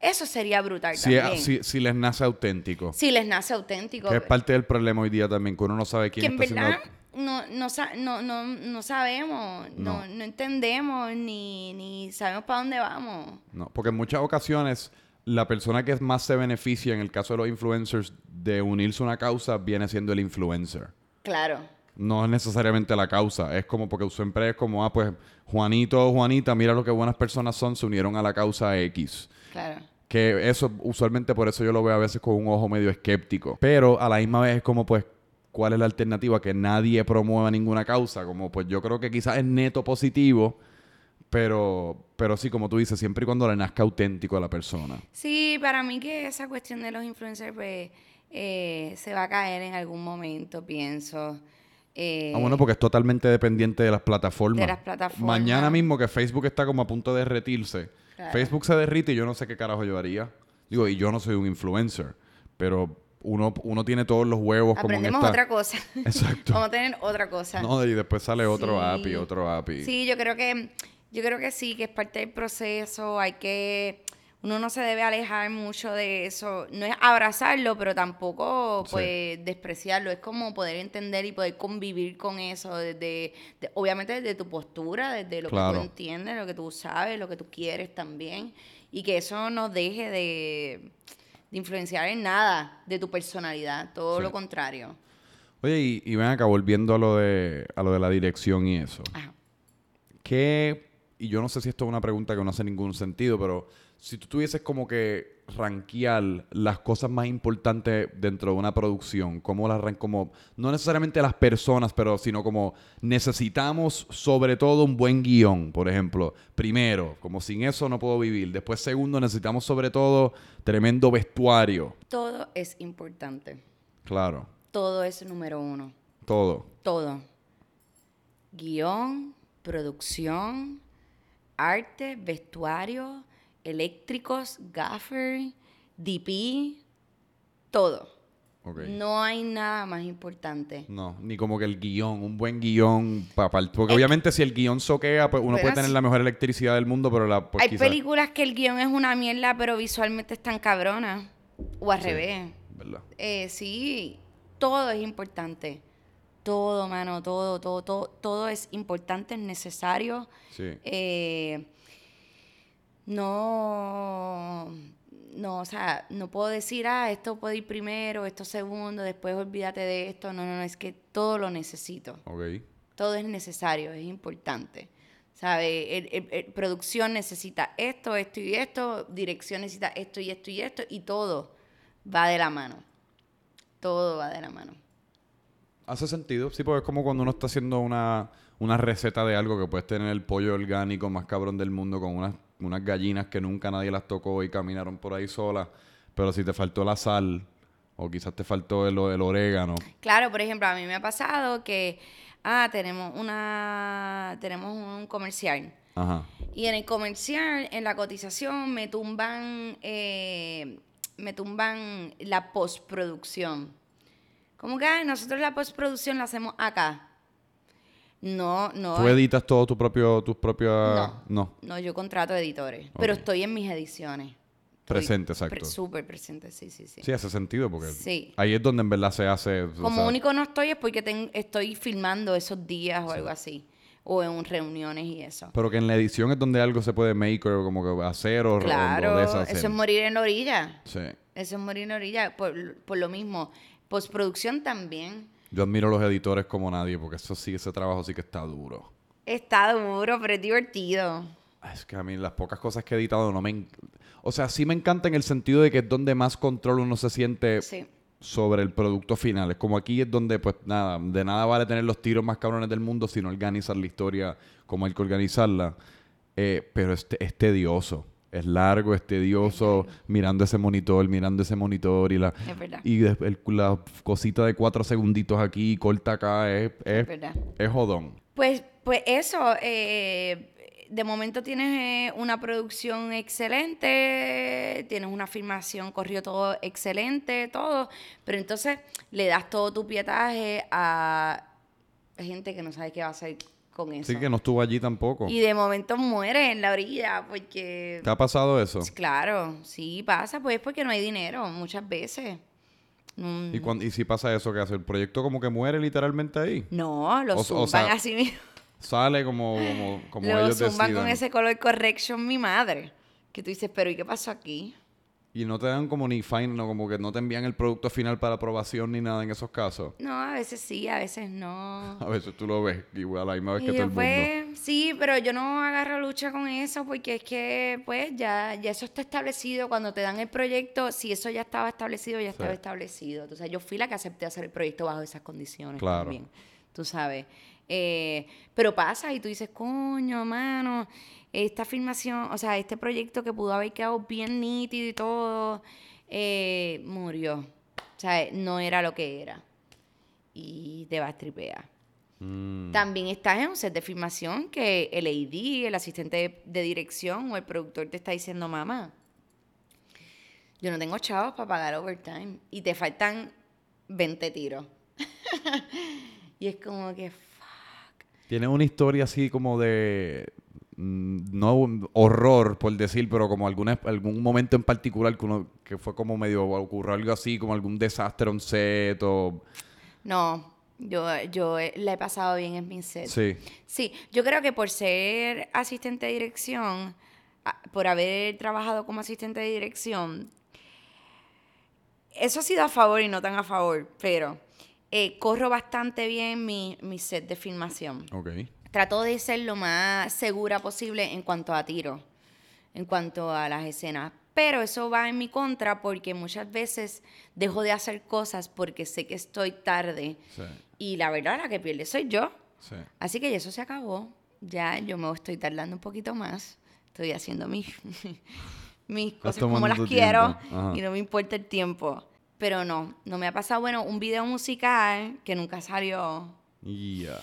Eso sería brutal Si, también. si, si les nace auténtico. Si les nace auténtico. Que es parte del problema hoy día también, que uno no sabe que quién en está verdad haciendo... no, no, no, no, no sabemos, no, No. no entendemos, ni, ni sabemos para dónde vamos. No, porque en muchas ocasiones la persona que más se beneficia en el caso de los influencers de unirse a una causa viene siendo el influencer. Claro. No es necesariamente la causa, es como porque siempre es como, ah, pues Juanito o Juanita, mira lo que buenas personas son, se unieron a la causa X. Claro. Que eso, usualmente por eso yo lo veo a veces con un ojo medio escéptico. Pero a la misma vez es como, pues, ¿cuál es la alternativa? Que nadie promueva ninguna causa. Como, pues yo creo que quizás es neto positivo, pero, pero sí, como tú dices, siempre y cuando le nazca auténtico a la persona. Sí, para mí que esa cuestión de los influencers pues, eh, se va a caer en algún momento, pienso. Eh, Ah, bueno, porque es totalmente dependiente de las plataformas. De las plataformas. Mañana mismo que Facebook está como a punto de derretirse. Claro. Facebook se derrite y yo no sé qué carajo yo haría. Digo, y yo no soy un influencer, pero uno, uno tiene todos los huevos como en aprendemos esta... otra cosa. [laughs] Exacto. Vamos a tener otra cosa. No, y después sale otro Sí. y otro app y... Sí, yo creo que yo creo que sí, que es parte del proceso, hay que uno no se debe alejar mucho de eso, no es abrazarlo, pero tampoco Sí. pues despreciarlo, es como poder entender y poder convivir con eso desde de- obviamente desde tu postura, desde lo que tú entiendes, lo que tú sabes, lo que tú quieres también y que eso no deje de, de influenciar en nada de tu personalidad, todo Sí. lo contrario. Oye, y, y ven acá, volviendo a lo, de, a lo de la dirección y eso. Ajá. ¿Qué, y yo no sé si esto es una pregunta que no hace ningún sentido, pero si tú tuvieses como que rankear las cosas más importantes dentro de una producción, ¿cómo las como no necesariamente las personas, pero sino como necesitamos sobre todo un buen guion, por ejemplo, primero, como sin eso no puedo vivir, después segundo necesitamos sobre todo tremendo vestuario, Todo es importante. claro, Todo es número uno. todo. Todo. Guión, producción, arte, vestuario, eléctricos, gaffer, DP, todo. Ok. No hay nada más importante. No, ni como que el guion, un buen guion. pa- pa- porque Es- obviamente si el guion soquea, pues uno puede tener la mejor electricidad del mundo, pero la... pues, hay películas que el guion es una mierda, pero visualmente están cabronas. O al Sí. revés. ¿verdad? Eh, sí, todo es importante. Todo, mano, todo, todo, todo, todo es importante, es necesario. Sí. Eh, no, no, o sea, no puedo decir, ah, esto puede ir primero, esto segundo, después olvídate de esto. No, no, no, es que todo lo necesito. Ok. Todo es necesario, es importante. ¿Sabe? El- el- el- producción necesita esto, esto y esto, dirección necesita esto y esto y esto, y todo va de la mano. Todo va de la mano. Hace sentido. Sí, porque es como cuando uno está haciendo una, una receta de algo que puedes tener el pollo orgánico más cabrón del mundo con unas, unas gallinas que nunca nadie las tocó y caminaron por ahí solas. Pero si te faltó la sal o quizás te faltó el, el orégano. Claro, por ejemplo, a mí me ha pasado que, ah, tenemos una, tenemos un comercial. Ajá. Y en el comercial, en la cotización, me tumban, eh, me tumban la postproducción. Como que "Ay, nosotros la postproducción la hacemos acá. No, no. ¿Tú editas todo tu propio, tus propias... No. No. No, yo contrato editores. Pero estoy en mis ediciones. Estoy Presente, pre- exacto. Súper presente, sí, sí, sí. Sí, hace sentido porque Sí. ahí es donde en verdad se hace... o Como sea, único no estoy es porque ten- estoy filmando esos días o algo así. O en reuniones y eso. Pero que en la edición es donde algo se puede make o como que hacer o, Claro, deshacer. eso es morir en la orilla. Sí. Eso es morir en la orilla. Por, por lo mismo, postproducción también. Yo admiro a los editores como nadie porque eso sí, ese trabajo sí que está duro. Está duro, pero es divertido. Es que a mí las pocas cosas que he editado no me... O sea, sí me encanta en el sentido de que es donde más control uno se siente Sí. sobre el producto final. Es como aquí es donde, pues nada, de nada vale tener los tiros más cabrones del mundo si no organizar la historia como hay que organizarla. Eh, pero es, es tedioso. Es largo, es tedioso, mirando ese monitor, mirando ese monitor y la... Es. Y el- la cosita de cuatro segunditos aquí, corta acá, es, es, es jodón. Pues, pues eso, eh, de momento tienes eh, una producción excelente, tienes una filmación, corrió todo excelente, todo, pero entonces le das todo tu pietaje a gente que no sabe qué va a hacer con eso. Así que no estuvo allí tampoco. Y de momento muere en la orilla porque... ¿Te ha pasado eso? Claro, sí pasa, pues porque no hay dinero muchas veces. Mm, ¿Y, cuan- y si pasa eso, qué hace? ¿El proyecto como que muere literalmente ahí? No, lo O- o zumban sea, así mismo. Sale como, como, como Lo ellos zumban decidan. con ese color correction mi madre. Que tú dices, pero ¿y qué pasó aquí? Y no te dan como ni fine, no, como que no te envían el producto final para aprobación ni nada en esos casos. No, a veces sí, a veces no. [laughs] A veces tú lo ves igual a la misma vez Y que todo el mundo. después, sí, pero yo no agarro lucha con eso porque es que, pues, ya, ya eso está establecido. Cuando te dan el proyecto, si eso ya estaba establecido, ya estaba establecido. O sea, yo fui la que acepté hacer el proyecto bajo esas condiciones Claro. también. Tú sabes. Eh, pero pasa y tú dices, coño, mano, esta filmación, o sea, este proyecto que pudo haber quedado bien nítido y todo, eh, murió. O sea, no era lo que era. Y te vas a tripear. Mm, También estás en un set de filmación que el AD, el asistente de, de dirección o el productor te está diciendo, mamá, yo no tengo chavos para pagar overtime y te faltan 20 tiros. [laughs] y es como que, Tiene una historia así como de... No horror, por decir, pero como alguna, algún momento en particular que, uno, que fue como medio ocurrió algo así, como algún desastre on set o... no, yo, yo la he pasado bien en mi set. Sí. Sí, yo creo que por ser asistente de dirección, a- por haber trabajado como asistente de dirección, eso ha sido a favor y no tan a favor, pero eh, corro bastante bien mi, mi set de filmación. Ok. Trato de ser lo más segura posible en cuanto a tiro, en cuanto a las escenas. Pero eso va en mi contra porque muchas veces dejo de hacer cosas porque sé que estoy tarde. Sí. Y la verdad, la que pierde soy yo. Sí. Así que ya eso se acabó. Ya yo me estoy tardando un poquito más. Estoy haciendo [laughs] mis, mis cosas como las quiero y no me importa el tiempo. Pero no, no me ha pasado, bueno, un video musical que nunca salió. Y ya.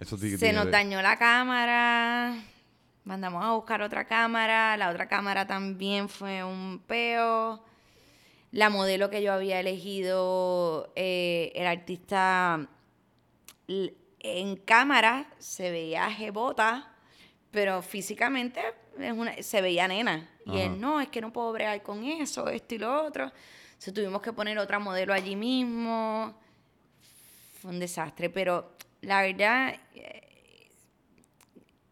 Eso Se nos dañó la cámara. Mandamos a buscar otra cámara. La otra cámara también fue un peo. La modelo que yo había elegido, eh, el artista en cámara se veía jebota, pero físicamente es una- se veía nena. Y él, no, es que no puedo bregar con eso, esto y lo otro. Entonces tuvimos que poner otra modelo allí mismo. Fue un desastre, pero la verdad, eh,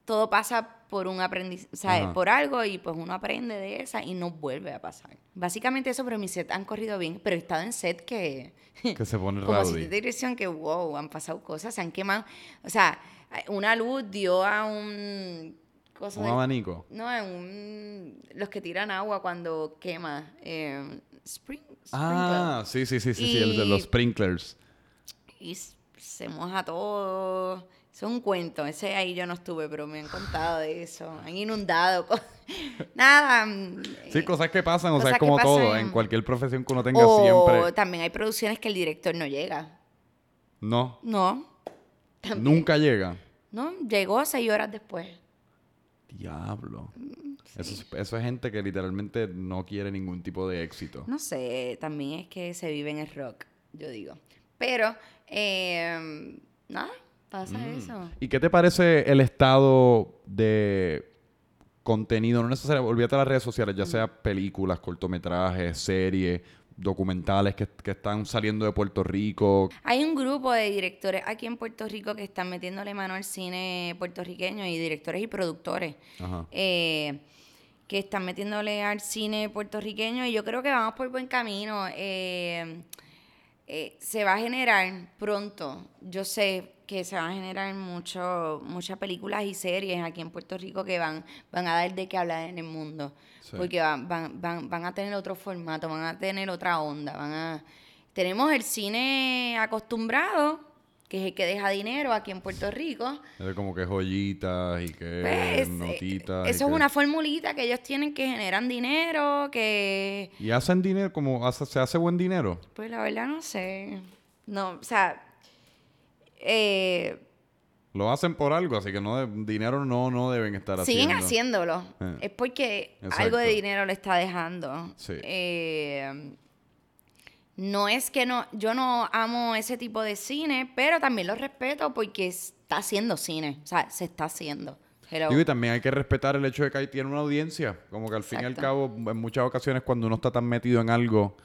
todo pasa por un aprendizaje, ¿sabes? Ajá. Por algo y pues uno aprende de esa y no vuelve a pasar. Básicamente eso, pero mis sets han corrido bien, pero he estado en set que... Que se pone [laughs] como rowdy. de dirección que, wow, han pasado cosas, se han quemado. O sea, una luz dio a un... cosa Un de- abanico. no, en un... Los que tiran agua cuando quema. Eh, spring, Ah, sí, sí, sí, sí, sí, el de Y- los sprinklers. y se moja todo. Eso es un cuento. Ese ahí yo no estuve, pero me han contado de eso. Han inundado. [laughs] Nada. mm, Sí, eh, cosas que pasan, o sea, es como todo, en cualquier profesión que uno tenga O siempre. también hay producciones que el director no llega. No, No. nunca llega. No, llegó seis horas después. Diablo. Eso, es, eso es gente que literalmente no quiere ningún tipo de éxito. No sé, también es que se vive en el rock, yo digo. Pero, eh, nada, pasa Mm. eso. ¿Y qué te parece el estado de contenido? No necesariamente, olvídate de las redes sociales, ya sea películas, cortometrajes, series, documentales que, que están saliendo de Puerto Rico. Hay un grupo de directores aquí en Puerto Rico que están metiéndole mano al cine puertorriqueño y directores y productores Ajá. eh, que están metiéndole al cine puertorriqueño y yo creo que vamos por buen camino. Eh, eh, se va a generar pronto, yo sé que se van a generar mucho, muchas películas y series aquí en Puerto Rico que van, van a dar de qué hablar en el mundo. Sí. Porque van, van, van, van a tener otro formato, van a tener otra onda, van a... Tenemos el cine acostumbrado, que es el que deja dinero aquí en Puerto Rico. Es como que joyitas y que Pues, eh, notitas. y eso es que- una formulita que ellos tienen que generan dinero, que... Y hacen dinero, como hace- se hace buen dinero. Pues la verdad no sé. No, o sea... Eh, Lo hacen por algo, así que no de- dinero no, no deben estar siguen haciendo. haciéndolo. Eh. Es porque Exacto. algo de dinero le está dejando. Sí. Eh, no es que no, yo no amo ese tipo de cine, pero también lo respeto porque está haciendo cine. O sea, se está haciendo. Hello. Digo, y también hay que respetar el hecho de que ahí tiene una audiencia. Como que al fin y al cabo, en muchas ocasiones cuando uno está tan metido en algo,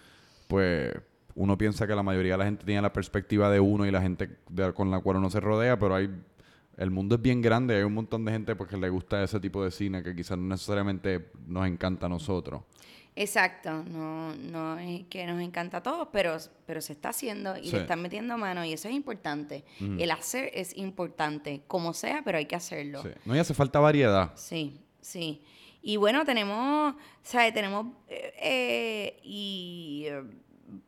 pues uno piensa que la mayoría de la gente tiene la perspectiva de uno y la gente de- con la cual uno se rodea, pero hay el mundo es bien grande, hay un montón de gente pues, que le gusta ese tipo de cine que quizás no necesariamente nos encanta a nosotros. Exacto, no, no es que nos encanta a todos, pero, pero se está haciendo y Sí. le están metiendo mano y eso es importante. El hacer es importante, como sea, pero hay que hacerlo. Sí. No, y hace falta variedad. Sí, sí. Y bueno, tenemos, ¿sabes? Tenemos, eh, eh, y eh,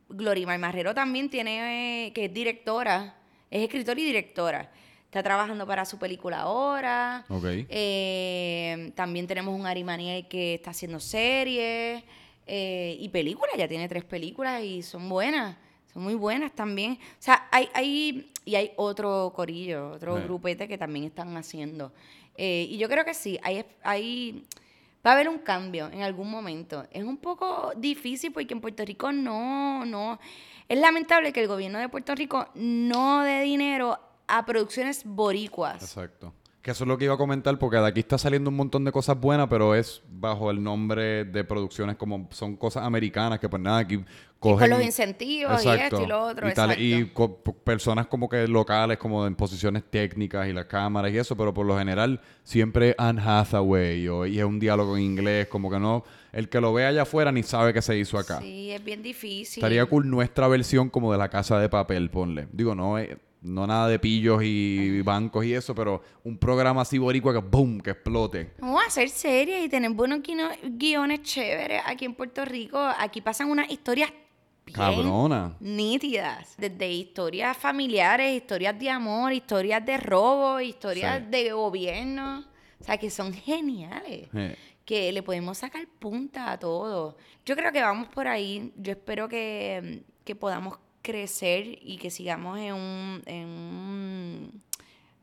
Glorimar Marrero también tiene, eh, que es directora, es escritora y directora. Está trabajando para su película ahora. Eh, también tenemos un Ari Maniel que está haciendo series eh, y películas. Ya tiene tres películas y son buenas. Son muy buenas también. O sea, hay, hay y hay otro corillo, otro Eh. grupete que también están haciendo. Eh, y yo creo que sí, hay, hay, va a haber un cambio en algún momento. Es un poco difícil porque en Puerto Rico no, no. Es lamentable que el gobierno de Puerto Rico no dé dinero a producciones boricuas. Exacto. Que eso es lo que iba a comentar, porque de aquí está saliendo un montón de cosas buenas, pero es bajo el nombre de producciones como son cosas americanas, que pues nada, aquí cogen... con los incentivos y esto y lo otro, Y, tal- exacto. y co- personas como que locales, como en posiciones técnicas y las cámaras y eso, pero por lo general siempre Anne Hathaway o, y es un diálogo en inglés, como que no... El que lo ve allá afuera ni sabe qué se hizo acá. Sí, es bien difícil. Estaría cool nuestra versión como de la casa de papel, ponle. Digo, no, eh, no nada de pillos y bancos y eso, pero un programa así boricua que boom, que explote. Vamos a hacer series y tener buenos guiones chéveres aquí en Puerto Rico. Aquí pasan unas historias bien Cabrona. nítidas. Desde historias familiares, historias de amor, historias de robo, historias Sí. de gobierno. O sea, que son geniales. Que le podemos sacar punta a todo. Yo creo que vamos por ahí. Yo espero que, que podamos crecer y que sigamos en un, en un,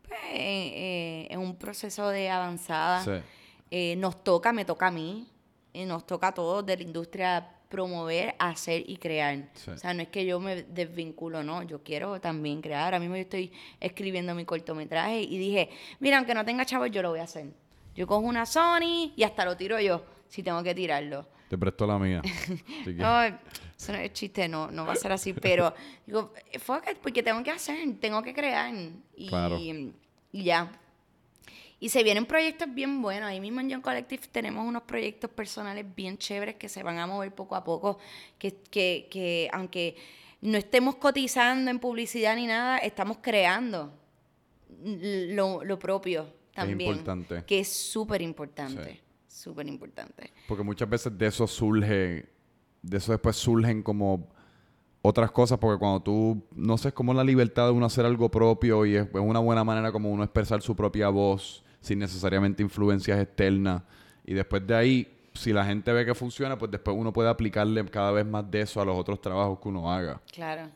pues, en, eh, en un proceso de avanzada. Sí. Eh, nos toca, me toca a mí, eh, nos toca a todos de la industria promover, hacer y crear. Sí. O sea, no es que yo me desvinculo, no, yo quiero también crear. Ahora mismo yo estoy escribiendo mi cortometraje y dije, mira, aunque no tenga chavos, yo lo voy a hacer. Yo cojo una Sony y hasta lo tiro yo, si tengo que tirarlo. Te presto la mía. [laughs] No, eso no es chiste, no, no va a ser así, pero [laughs] digo, fuck it, porque tengo que hacer, tengo que crear y, Claro. y ya. Y se vienen proyectos bien buenos. Ahí mismo en Young Collective tenemos unos proyectos personales bien chéveres que se van a mover poco a poco, que, que, que aunque no estemos cotizando en publicidad ni nada, estamos creando lo, lo propio también. importante. Que es súper importante. Sí. Súper importante. Porque muchas veces de eso surge, de eso después surgen como otras cosas, porque cuando tú, no sé, es como la libertad de uno hacer algo propio y es, es una buena manera como uno expresar su propia voz sin necesariamente influencias externas. Y después de ahí, si la gente ve que funciona, pues después uno puede aplicarle cada vez más de eso a los otros trabajos que uno haga. Claro.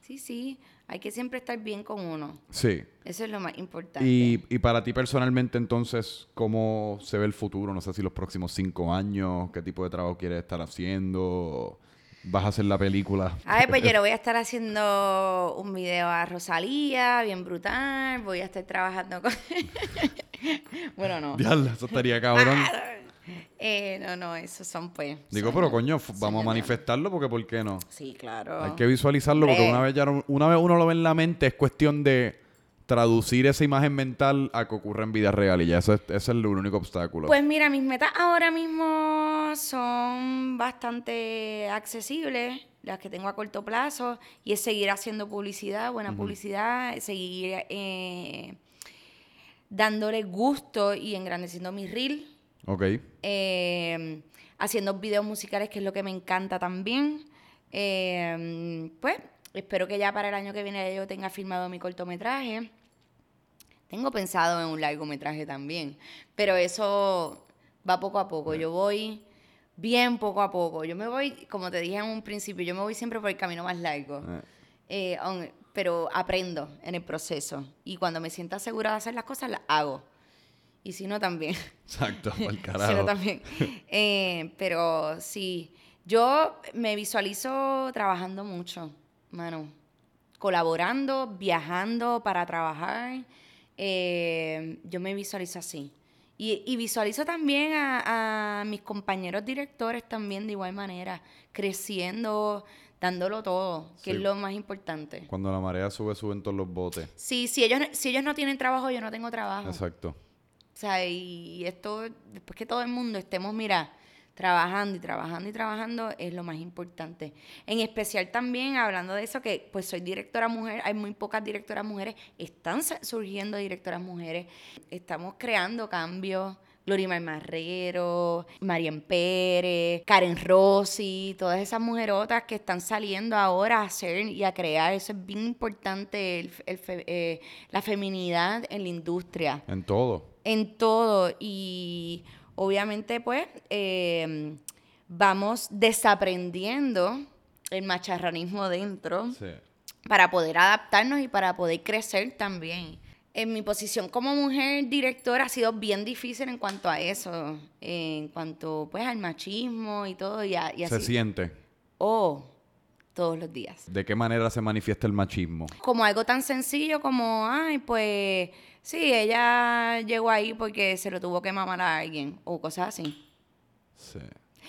Sí, sí. Hay que siempre estar bien con uno. Sí. Eso es lo más importante. Y, y para ti personalmente, entonces, ¿cómo se ve el futuro? No sé si los próximos cinco años, qué tipo de trabajo quieres estar haciendo. vas a hacer la película. A ver, pues yo [laughs] le voy a estar haciendo un video a Rosalía, bien brutal. Voy a estar trabajando con. [laughs] bueno, no. Diablo, eso estaría cabrón. Eh, no, no, esos son pues. Digo, son- pero coño, son vamos a manifestarlo porque ¿por qué no? Sí, claro. Hay que visualizarlo porque una vez, ya una vez uno lo ve en la mente es cuestión de traducir esa imagen mental a que ocurra en vida real y ya eso es, ese es el único obstáculo. Pues mira, mis metas ahora mismo son bastante accesibles, las que tengo a corto plazo, y es seguir haciendo publicidad, buena publicidad, seguir eh, dándole gusto y engrandeciendo mi reel, ok. eh, haciendo videos musicales, que es lo que me encanta también. Eh, pues espero que ya para el año que viene yo tenga filmado mi cortometraje. Tengo pensado en un largometraje también, pero eso va poco a poco. Yo voy bien poco a poco. Yo me voy, como te dije en un principio, yo me voy siempre por el camino más largo. Eh. Eh, pero aprendo en el proceso. Y cuando me sienta segura de hacer las cosas, las hago. Y si no, también. Exacto, [laughs] el carajo. yo también. Eh, pero sí, yo me visualizo trabajando mucho, mano. Colaborando, viajando para trabajar. Eh, yo me visualizo así. Y, y visualizo también a, a mis compañeros directores también de igual manera, creciendo, dándolo todo, que Sí. es lo más importante. Cuando la marea sube, suben todos los botes. Sí, si ellos, si ellos no tienen trabajo, yo no tengo trabajo. Exacto. O sea, y esto, después que todo el mundo estemos, mira, trabajando y trabajando y trabajando, es lo más importante. En especial también, hablando de eso, que pues soy directora mujer, hay muy pocas directoras mujeres, están surgiendo directoras mujeres, estamos creando cambios. Glorimar Marrero, Marian Pérez, Karen Rossi, todas esas mujerotas que están saliendo ahora a hacer y a crear. Eso es bien importante, el- el eh, la feminidad en la industria En todo. En todo y obviamente pues eh, vamos desaprendiendo el macharranismo dentro Sí. para poder adaptarnos y para poder crecer también. En mi posición como mujer directora ha sido bien difícil en cuanto a eso, en cuanto pues al machismo y todo y, a- y Se así. siente. Oh, todos los días ¿De qué manera se manifiesta el machismo? como algo tan sencillo como, ay, pues sí, ella llegó ahí porque se lo tuvo que mamar a alguien o cosas así. Sí.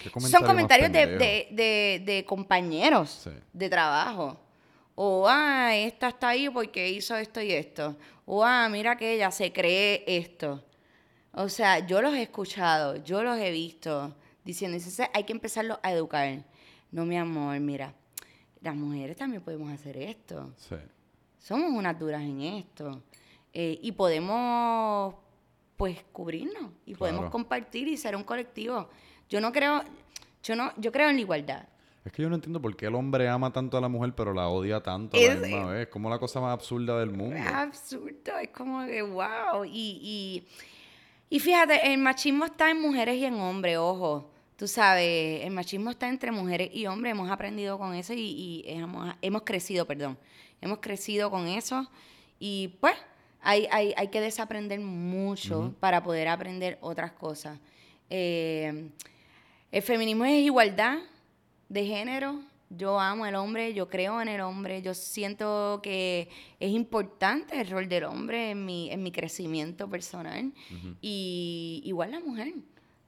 ¿Qué Son comentarios de, pendejo? de, de, de compañeros Sí. de trabajo. O, ah, esta está ahí porque hizo esto y esto. O, ah, mira que ella se cree esto. O sea, yo los he escuchado, yo los he visto diciendo, "Entonces, hay que empezarlos a educar. No, mi amor, mira, las mujeres también podemos hacer esto Sí. somos unas duras en esto. Eh, y podemos, pues, cubrirnos. Y podemos Claro. compartir y ser un colectivo. Yo no creo, yo no, yo creo en la igualdad. Es que yo no entiendo por qué el hombre ama tanto a la mujer, pero la odia tanto a la Es- misma vez. Es como la cosa más absurda del mundo. Es absurdo, es como que wow. Y, y, y fíjate, el machismo está en mujeres y en hombres, ojo. Tú sabes, el machismo está entre mujeres y hombres. Hemos aprendido con eso y, y hemos, hemos crecido, perdón. Hemos crecido con eso. Y pues, hay, hay, hay que desaprender mucho para poder aprender otras cosas. Eh, el feminismo es igualdad de género. Yo amo al hombre, yo creo en el hombre, yo siento que es importante el rol del hombre en mi, en mi crecimiento personal. Y igual la mujer,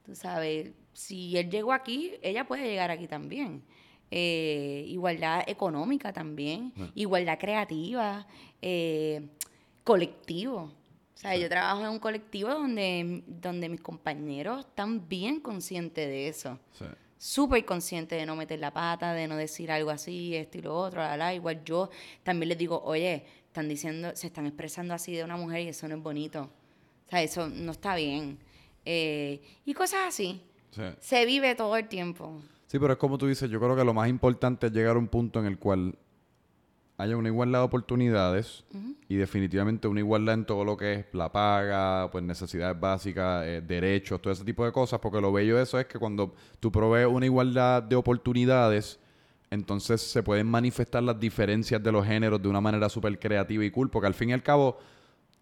tú sabes, si él llegó aquí, ella puede llegar aquí también. Eh, igualdad económica también, igualdad creativa, eh, colectivo. O sea, yo trabajo en un colectivo donde, donde mis compañeros están bien conscientes de eso súper consciente de no meter la pata, de no decir algo así, esto y lo otro, la, la. igual yo también les digo, oye, están diciendo, se están expresando así de una mujer y eso no es bonito. O sea, eso no está bien. Eh, y cosas así. Sí. Se vive todo el tiempo. Sí, pero es como tú dices, yo creo que lo más importante es llegar a un punto en el cual haya una igualdad de oportunidades y definitivamente una igualdad en todo lo que es la paga, pues necesidades básicas, eh, derechos, todo ese tipo de cosas, porque lo bello de eso es que cuando tú provees una igualdad de oportunidades, entonces se pueden manifestar las diferencias de los géneros de una manera súper creativa y cool, porque al fin y al cabo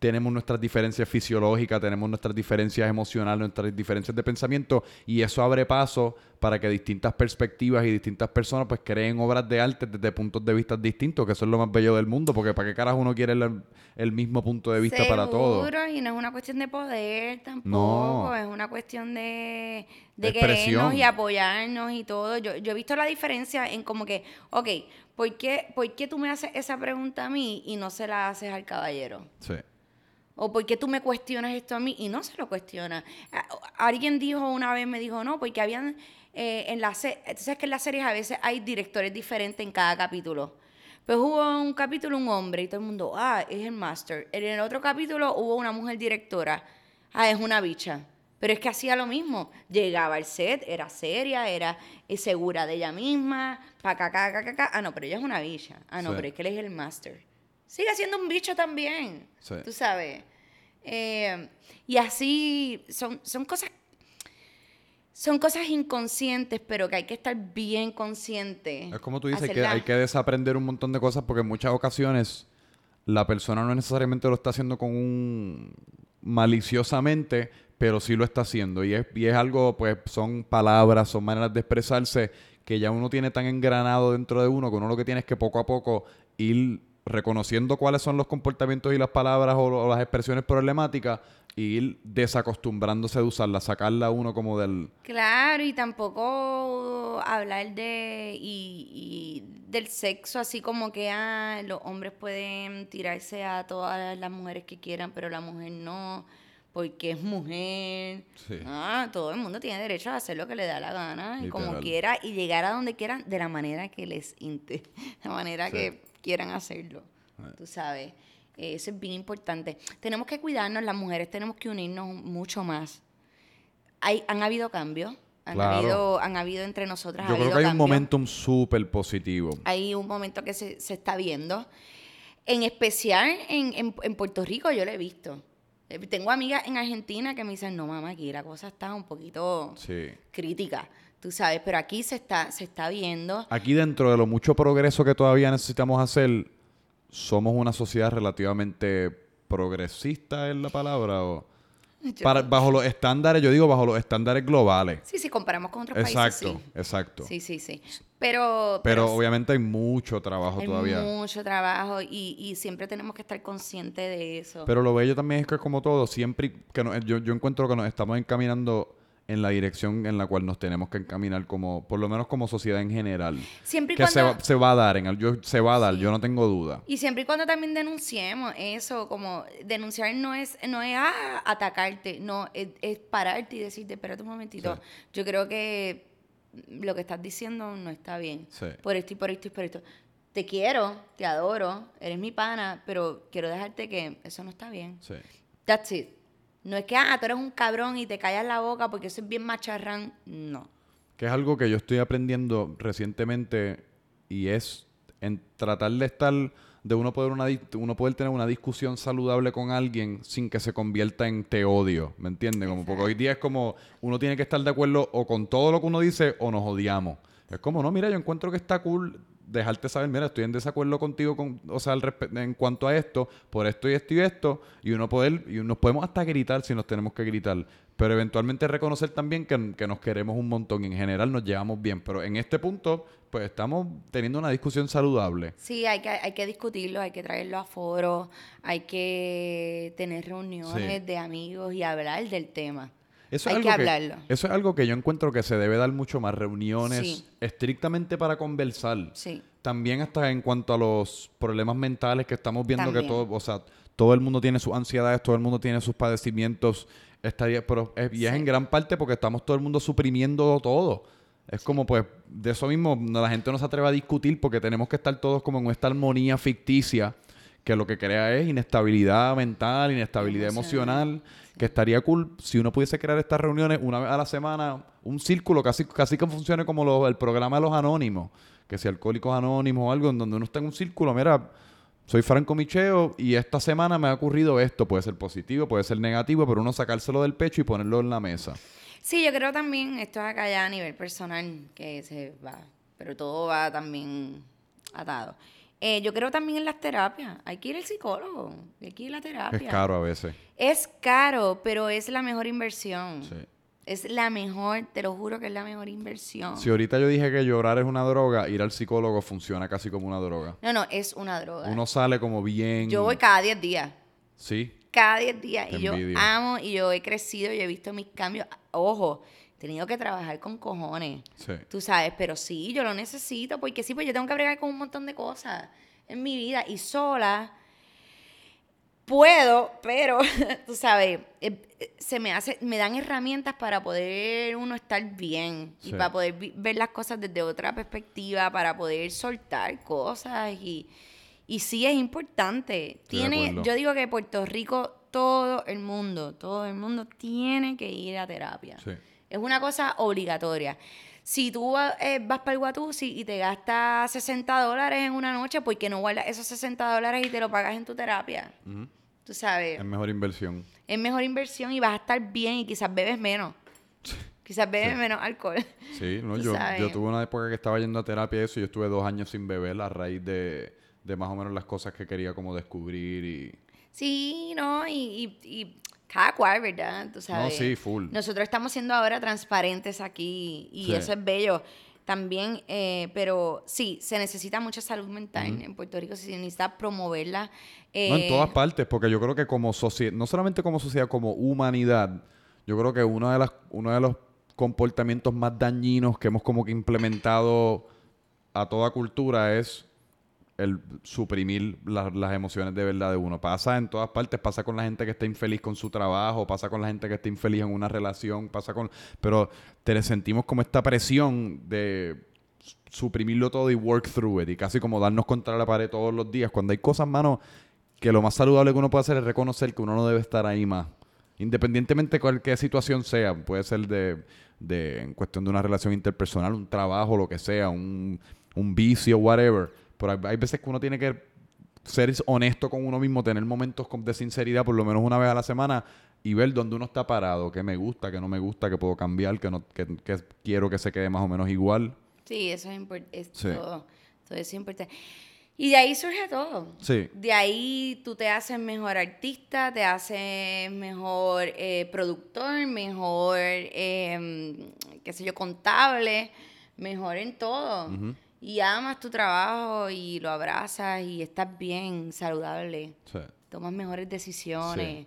tenemos nuestras diferencias fisiológicas, tenemos nuestras diferencias emocionales, nuestras diferencias de pensamiento y eso abre paso para que distintas perspectivas y distintas personas pues creen obras de arte desde puntos de vista distintos, que eso es lo más bello del mundo, porque para qué carajo uno quiere el, el mismo punto de vista para todo. Seguro, y no es una cuestión de poder tampoco, No. es una cuestión de, de querernos y apoyarnos y todo. Yo, yo he visto la diferencia en como que, ok, ¿por qué, ¿por qué tú me haces esa pregunta a mí y no se la haces al caballero? Sí. ¿O por qué tú me cuestionas esto a mí y no se lo cuestiona? Alguien dijo una vez, me dijo, no, porque habían eh, en la serie, sabes que en las series a veces hay directores diferentes en cada capítulo. Pues hubo un capítulo un hombre y todo el mundo, ah, es el master. En el otro capítulo hubo una mujer directora, ah, es una bicha. Pero es que hacía lo mismo. Llegaba al set, era seria, era eh, segura de ella misma, pa' acá, acá, acá, acá. Ah, no, pero ella es una bicha. Ah, no, Sí. pero es que él es el master. Sigue siendo un bicho también. Sí. Tú sabes. Eh, y así son, son cosas. Son cosas inconscientes, pero que hay que estar bien consciente. Es como tú dices, que, hay que desaprender un montón de cosas porque en muchas ocasiones la persona no necesariamente lo está haciendo con un maliciosamente, pero sí lo está haciendo. Y es, y es algo, pues, son palabras, son maneras de expresarse que ya uno tiene tan engranado dentro de uno que uno lo que tiene es que poco a poco ir reconociendo cuáles son los comportamientos y las palabras o, o las expresiones problemáticas y ir desacostumbrándose de usarlas, sacarla uno como del... Claro, y tampoco hablar de y, y del sexo así como que ah, los hombres pueden tirarse a todas las mujeres que quieran, pero la mujer no, porque es mujer. Sí. Ah, todo el mundo tiene derecho a hacer lo que le da la gana y como quiera y llegar a donde quieran de la manera que les inte, [laughs] la manera Sí. que quieran hacerlo. Tú sabes. Eh, Eso es bien importante. Tenemos que cuidarnos, las mujeres tenemos que unirnos mucho más. Hay, han habido cambios. Han, Claro. habido, han habido entre nosotras. Yo ha creo que hay un cambios. momentum súper positivo. Hay un momento que se, se está viendo. En especial en, en- en Puerto Rico, yo lo he visto. Eh, Tengo amigas en Argentina que me dicen, no, mamá, aquí la cosa está un poquito Sí. crítica, tú sabes, pero aquí se está, se está viendo. Aquí dentro de lo mucho progreso que todavía necesitamos hacer, somos una sociedad relativamente progresista es la palabra o Yo- para- bajo los estándares, yo digo bajo los estándares globales. Sí, si comparamos con otros Exacto, países, exacto. sí. Sí, sí, sí. Pero, Pero sí, obviamente hay mucho trabajo hay todavía. mucho trabajo y, y siempre tenemos que estar conscientes de eso. Pero lo bello también es que como todo, siempre que nos- yo, yo encuentro que nos estamos encaminando en la dirección en la cual nos tenemos que encaminar como, por lo menos como sociedad en general. siempre y Que cuando... se, va, se va a dar, en el- yo, se va a dar, yo no tengo duda. Y siempre y cuando también denunciemos eso, como denunciar no es, no es ah, atacarte, no, es, es pararte y decirte, espérate un momentito, Sí. yo creo que lo que estás diciendo no está bien. Sí. Por esto y por esto y por esto. Te quiero, te adoro, eres mi pana, pero quiero dejarte que eso no está bien. Sí. That's it. No es que, ah, tú eres un cabrón y te callas la boca porque eso es bien macharrán. No. Que es algo que yo estoy aprendiendo recientemente y es en tratar de estar, de uno poder, una, uno poder tener una discusión saludable con alguien sin que se convierta en te odio, ¿me entiendes? Como porque hoy día es como uno tiene que estar de acuerdo o con todo lo que uno dice o nos odiamos. Es como, no, mira, yo encuentro que está cool dejarte saber, mira, estoy en desacuerdo contigo con, o sea, al en cuanto a esto, por esto y esto y esto, y uno poder, y nos podemos hasta gritar si nos tenemos que gritar, pero eventualmente reconocer también que, que nos queremos un montón y en general nos llevamos bien, pero en este punto, pues estamos teniendo una discusión saludable. Sí, hay que, hay que discutirlo, hay que traerlo a foros, hay que tener reuniones Sí. de amigos y hablar del tema. Eso es hay que algo hablarlo. Eso es algo que yo encuentro que se debe dar mucho más, reuniones Sí. estrictamente para conversar. Sí. También hasta en cuanto a los problemas mentales que estamos viendo que todo, o sea, todo el mundo tiene sus ansiedades, todo el mundo tiene sus padecimientos, pero es, y es en gran parte porque estamos todo el mundo suprimiendo todo. Es como pues de eso mismo la gente no se atreve a discutir porque tenemos que estar todos como en esta armonía ficticia que lo que crea es inestabilidad mental, inestabilidad Emocional. emocional, que estaría cool si uno pudiese crear estas reuniones una vez a la semana, un círculo casi, casi que funcione como lo- el programa de los anónimos, que si alcohólicos anónimos o algo, en donde uno está en un círculo, mira, soy Franco Micheo y esta semana me ha ocurrido esto, puede ser positivo, puede ser negativo, pero uno sacárselo del pecho y ponerlo en la mesa. Sí, yo creo también, esto es acá ya a nivel personal, que se va, pero todo va también atado. Eh, yo creo también en las terapias. Hay que ir al psicólogo, hay que ir a la terapia. Es caro a veces. Es caro, pero es la mejor inversión. Sí. Es la mejor, te lo juro que es la mejor inversión. Si ahorita yo dije que llorar es una droga, ir al psicólogo funciona casi como una droga. No, no, es una droga. Uno sale como bien. Yo voy cada 10 días. Sí. Cada 10 días. Te y yo amo y yo he crecido y he visto mis cambios. Ojo, tenido que trabajar con cojones. Sí. Tú sabes, pero sí, yo lo necesito porque sí, pues yo tengo que bregar con un montón de cosas en mi vida y sola puedo, pero [laughs] tú sabes, eh, eh, se me hace, me dan herramientas para poder uno estar bien y para poder ver las cosas desde otra perspectiva, para poder soltar cosas y, y sí es importante. Tiene, yo digo que Puerto Rico, todo el mundo, todo el mundo tiene que ir a terapia. Sí. Es una cosa obligatoria. Si tú eh, vas para el Guatusi y te gastas 60 dólares en una noche, ¿por qué no guardas esos 60 dólares y te lo pagas en tu terapia? Tú sabes, Es mejor inversión. es mejor inversión y vas a estar bien y quizás bebes menos. [laughs] Quizás bebes Sí. menos alcohol. Sí, [laughs] no, yo, sabes. yo tuve una época que estaba yendo a terapia y eso, y yo estuve dos años sin beber a raíz de, de más o menos las cosas que quería como descubrir y... Sí, no, y, y- y cada cual, ¿verdad? Tú sabes. sí, full. Nosotros estamos siendo ahora transparentes aquí y Sí. eso es bello también, eh, pero sí, se necesita mucha salud mental en Puerto Rico, se necesita promoverla. No, en eh, todas partes, porque yo creo que como sociedad, no solamente como sociedad, como humanidad, yo creo que uno de, las, uno de los comportamientos más dañinos que hemos como que implementado a toda cultura es el suprimir la- las emociones de verdad de uno. Pasa en todas partes, pasa con la gente que está infeliz con su trabajo, pasa con la gente que está infeliz en una relación, pasa con... Pero te sentimos como esta presión de suprimirlo todo y work through it y casi como darnos contra la pared todos los días cuando hay cosas, mano, que lo más saludable que uno puede hacer es reconocer que uno no debe estar ahí más. Independientemente de cualquier situación sea, puede ser de, de en cuestión de una relación interpersonal, un trabajo, lo que sea, un, un vicio, whatever. Pero hay, hay veces que uno tiene que ser honesto con uno mismo, tener momentos de sinceridad por lo menos una vez a la semana y ver dónde uno está parado, qué me gusta, qué no me gusta, qué puedo cambiar, qué, no, qué, qué quiero que se quede más o menos igual. Sí, eso es importante. Sí. Todo, todo eso es importante. Y de ahí surge todo. Sí. De ahí tú te haces mejor artista, te haces mejor eh, productor, mejor, eh, qué sé yo, contable, mejor en todo. Y amas tu trabajo y lo abrazas y estás bien, saludable. Sí. Tomas mejores decisiones. Sí.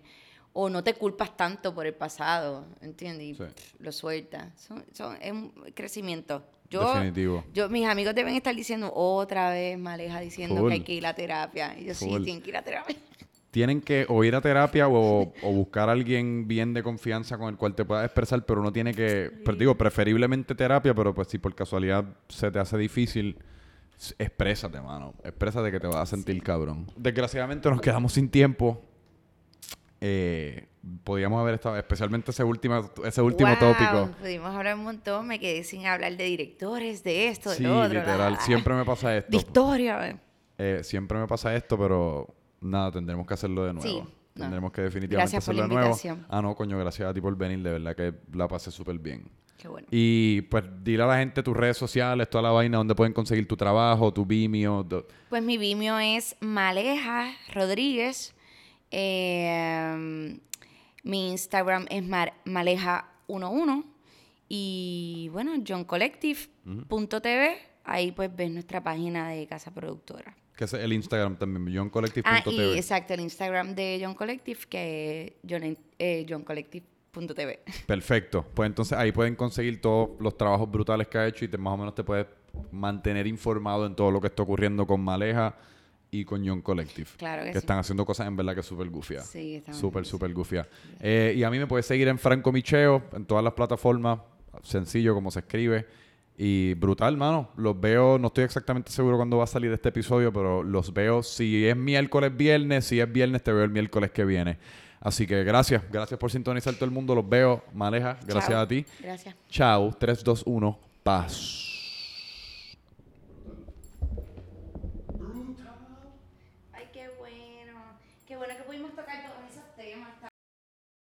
O no te culpas tanto por el pasado, ¿entiendes? Y Sí. pff, lo sueltas. Son, son- es un crecimiento. Yo, Definitivo. yo, mis amigos deben estar diciendo otra vez, Maleja, diciendo Full. que hay que ir a terapia. Y yo, sí, tienen que ir a terapia. [laughs] Tienen que o ir a terapia o, o buscar a alguien bien de confianza con el cual te puedas expresar, pero uno tiene que, pero digo, preferiblemente terapia, pero pues si por casualidad se te hace difícil, exprésate, mano. Exprésate que te vas a sentir cabrón. Desgraciadamente nos quedamos sin tiempo. Eh, podríamos haber estado, especialmente ese último, ese último Wow, tópico. Pudimos hablar un montón, me quedé sin hablar de directores, de esto, de Sí, lo otro. literal. [laughs] Siempre me pasa esto. De historia. Eh, siempre me pasa esto, pero nada, tendremos que hacerlo de nuevo. Sí, no. Tendremos que definitivamente Gracias por hacerlo la de nuevo. Ah, no, coño, gracias a ti por venir, de verdad que la pasé súper bien. Qué bueno. Y pues dile a la gente tus redes sociales, toda la vaina, donde pueden conseguir tu trabajo, tu Vimeo. Pues mi Vimeo es Maleja Rodríguez. Eh, mi Instagram es mar- Maleja11. Y bueno, johncollective.tv. Ahí pues ves nuestra página de casa productora. Que es el Instagram también, Ah, y johncollective.tv. exacto, el Instagram de John Collective, que es John, eh, johncollective.tv. Perfecto. Pues entonces ahí pueden conseguir todos los trabajos brutales que ha hecho y te, más o menos te puedes mantener informado en todo lo que está ocurriendo con Maleja y con Young Collective. Claro que que sí. están haciendo cosas en verdad que súper gufias. Sí, estamos Súper, súper gufia. Eh, y a mí me puedes seguir en Franco Micheo, en todas las plataformas. Sencillo como se escribe. Y brutal, mano. Los veo, no estoy exactamente seguro cuándo va a salir este episodio, pero los veo. Si es miércoles, viernes. Si es viernes, te veo el miércoles que viene. Así que gracias. Gracias por sintonizar todo el mundo. Los veo. Maleja, gracias Chao. a ti. Gracias. Chao. 3, 2, 1. Paz.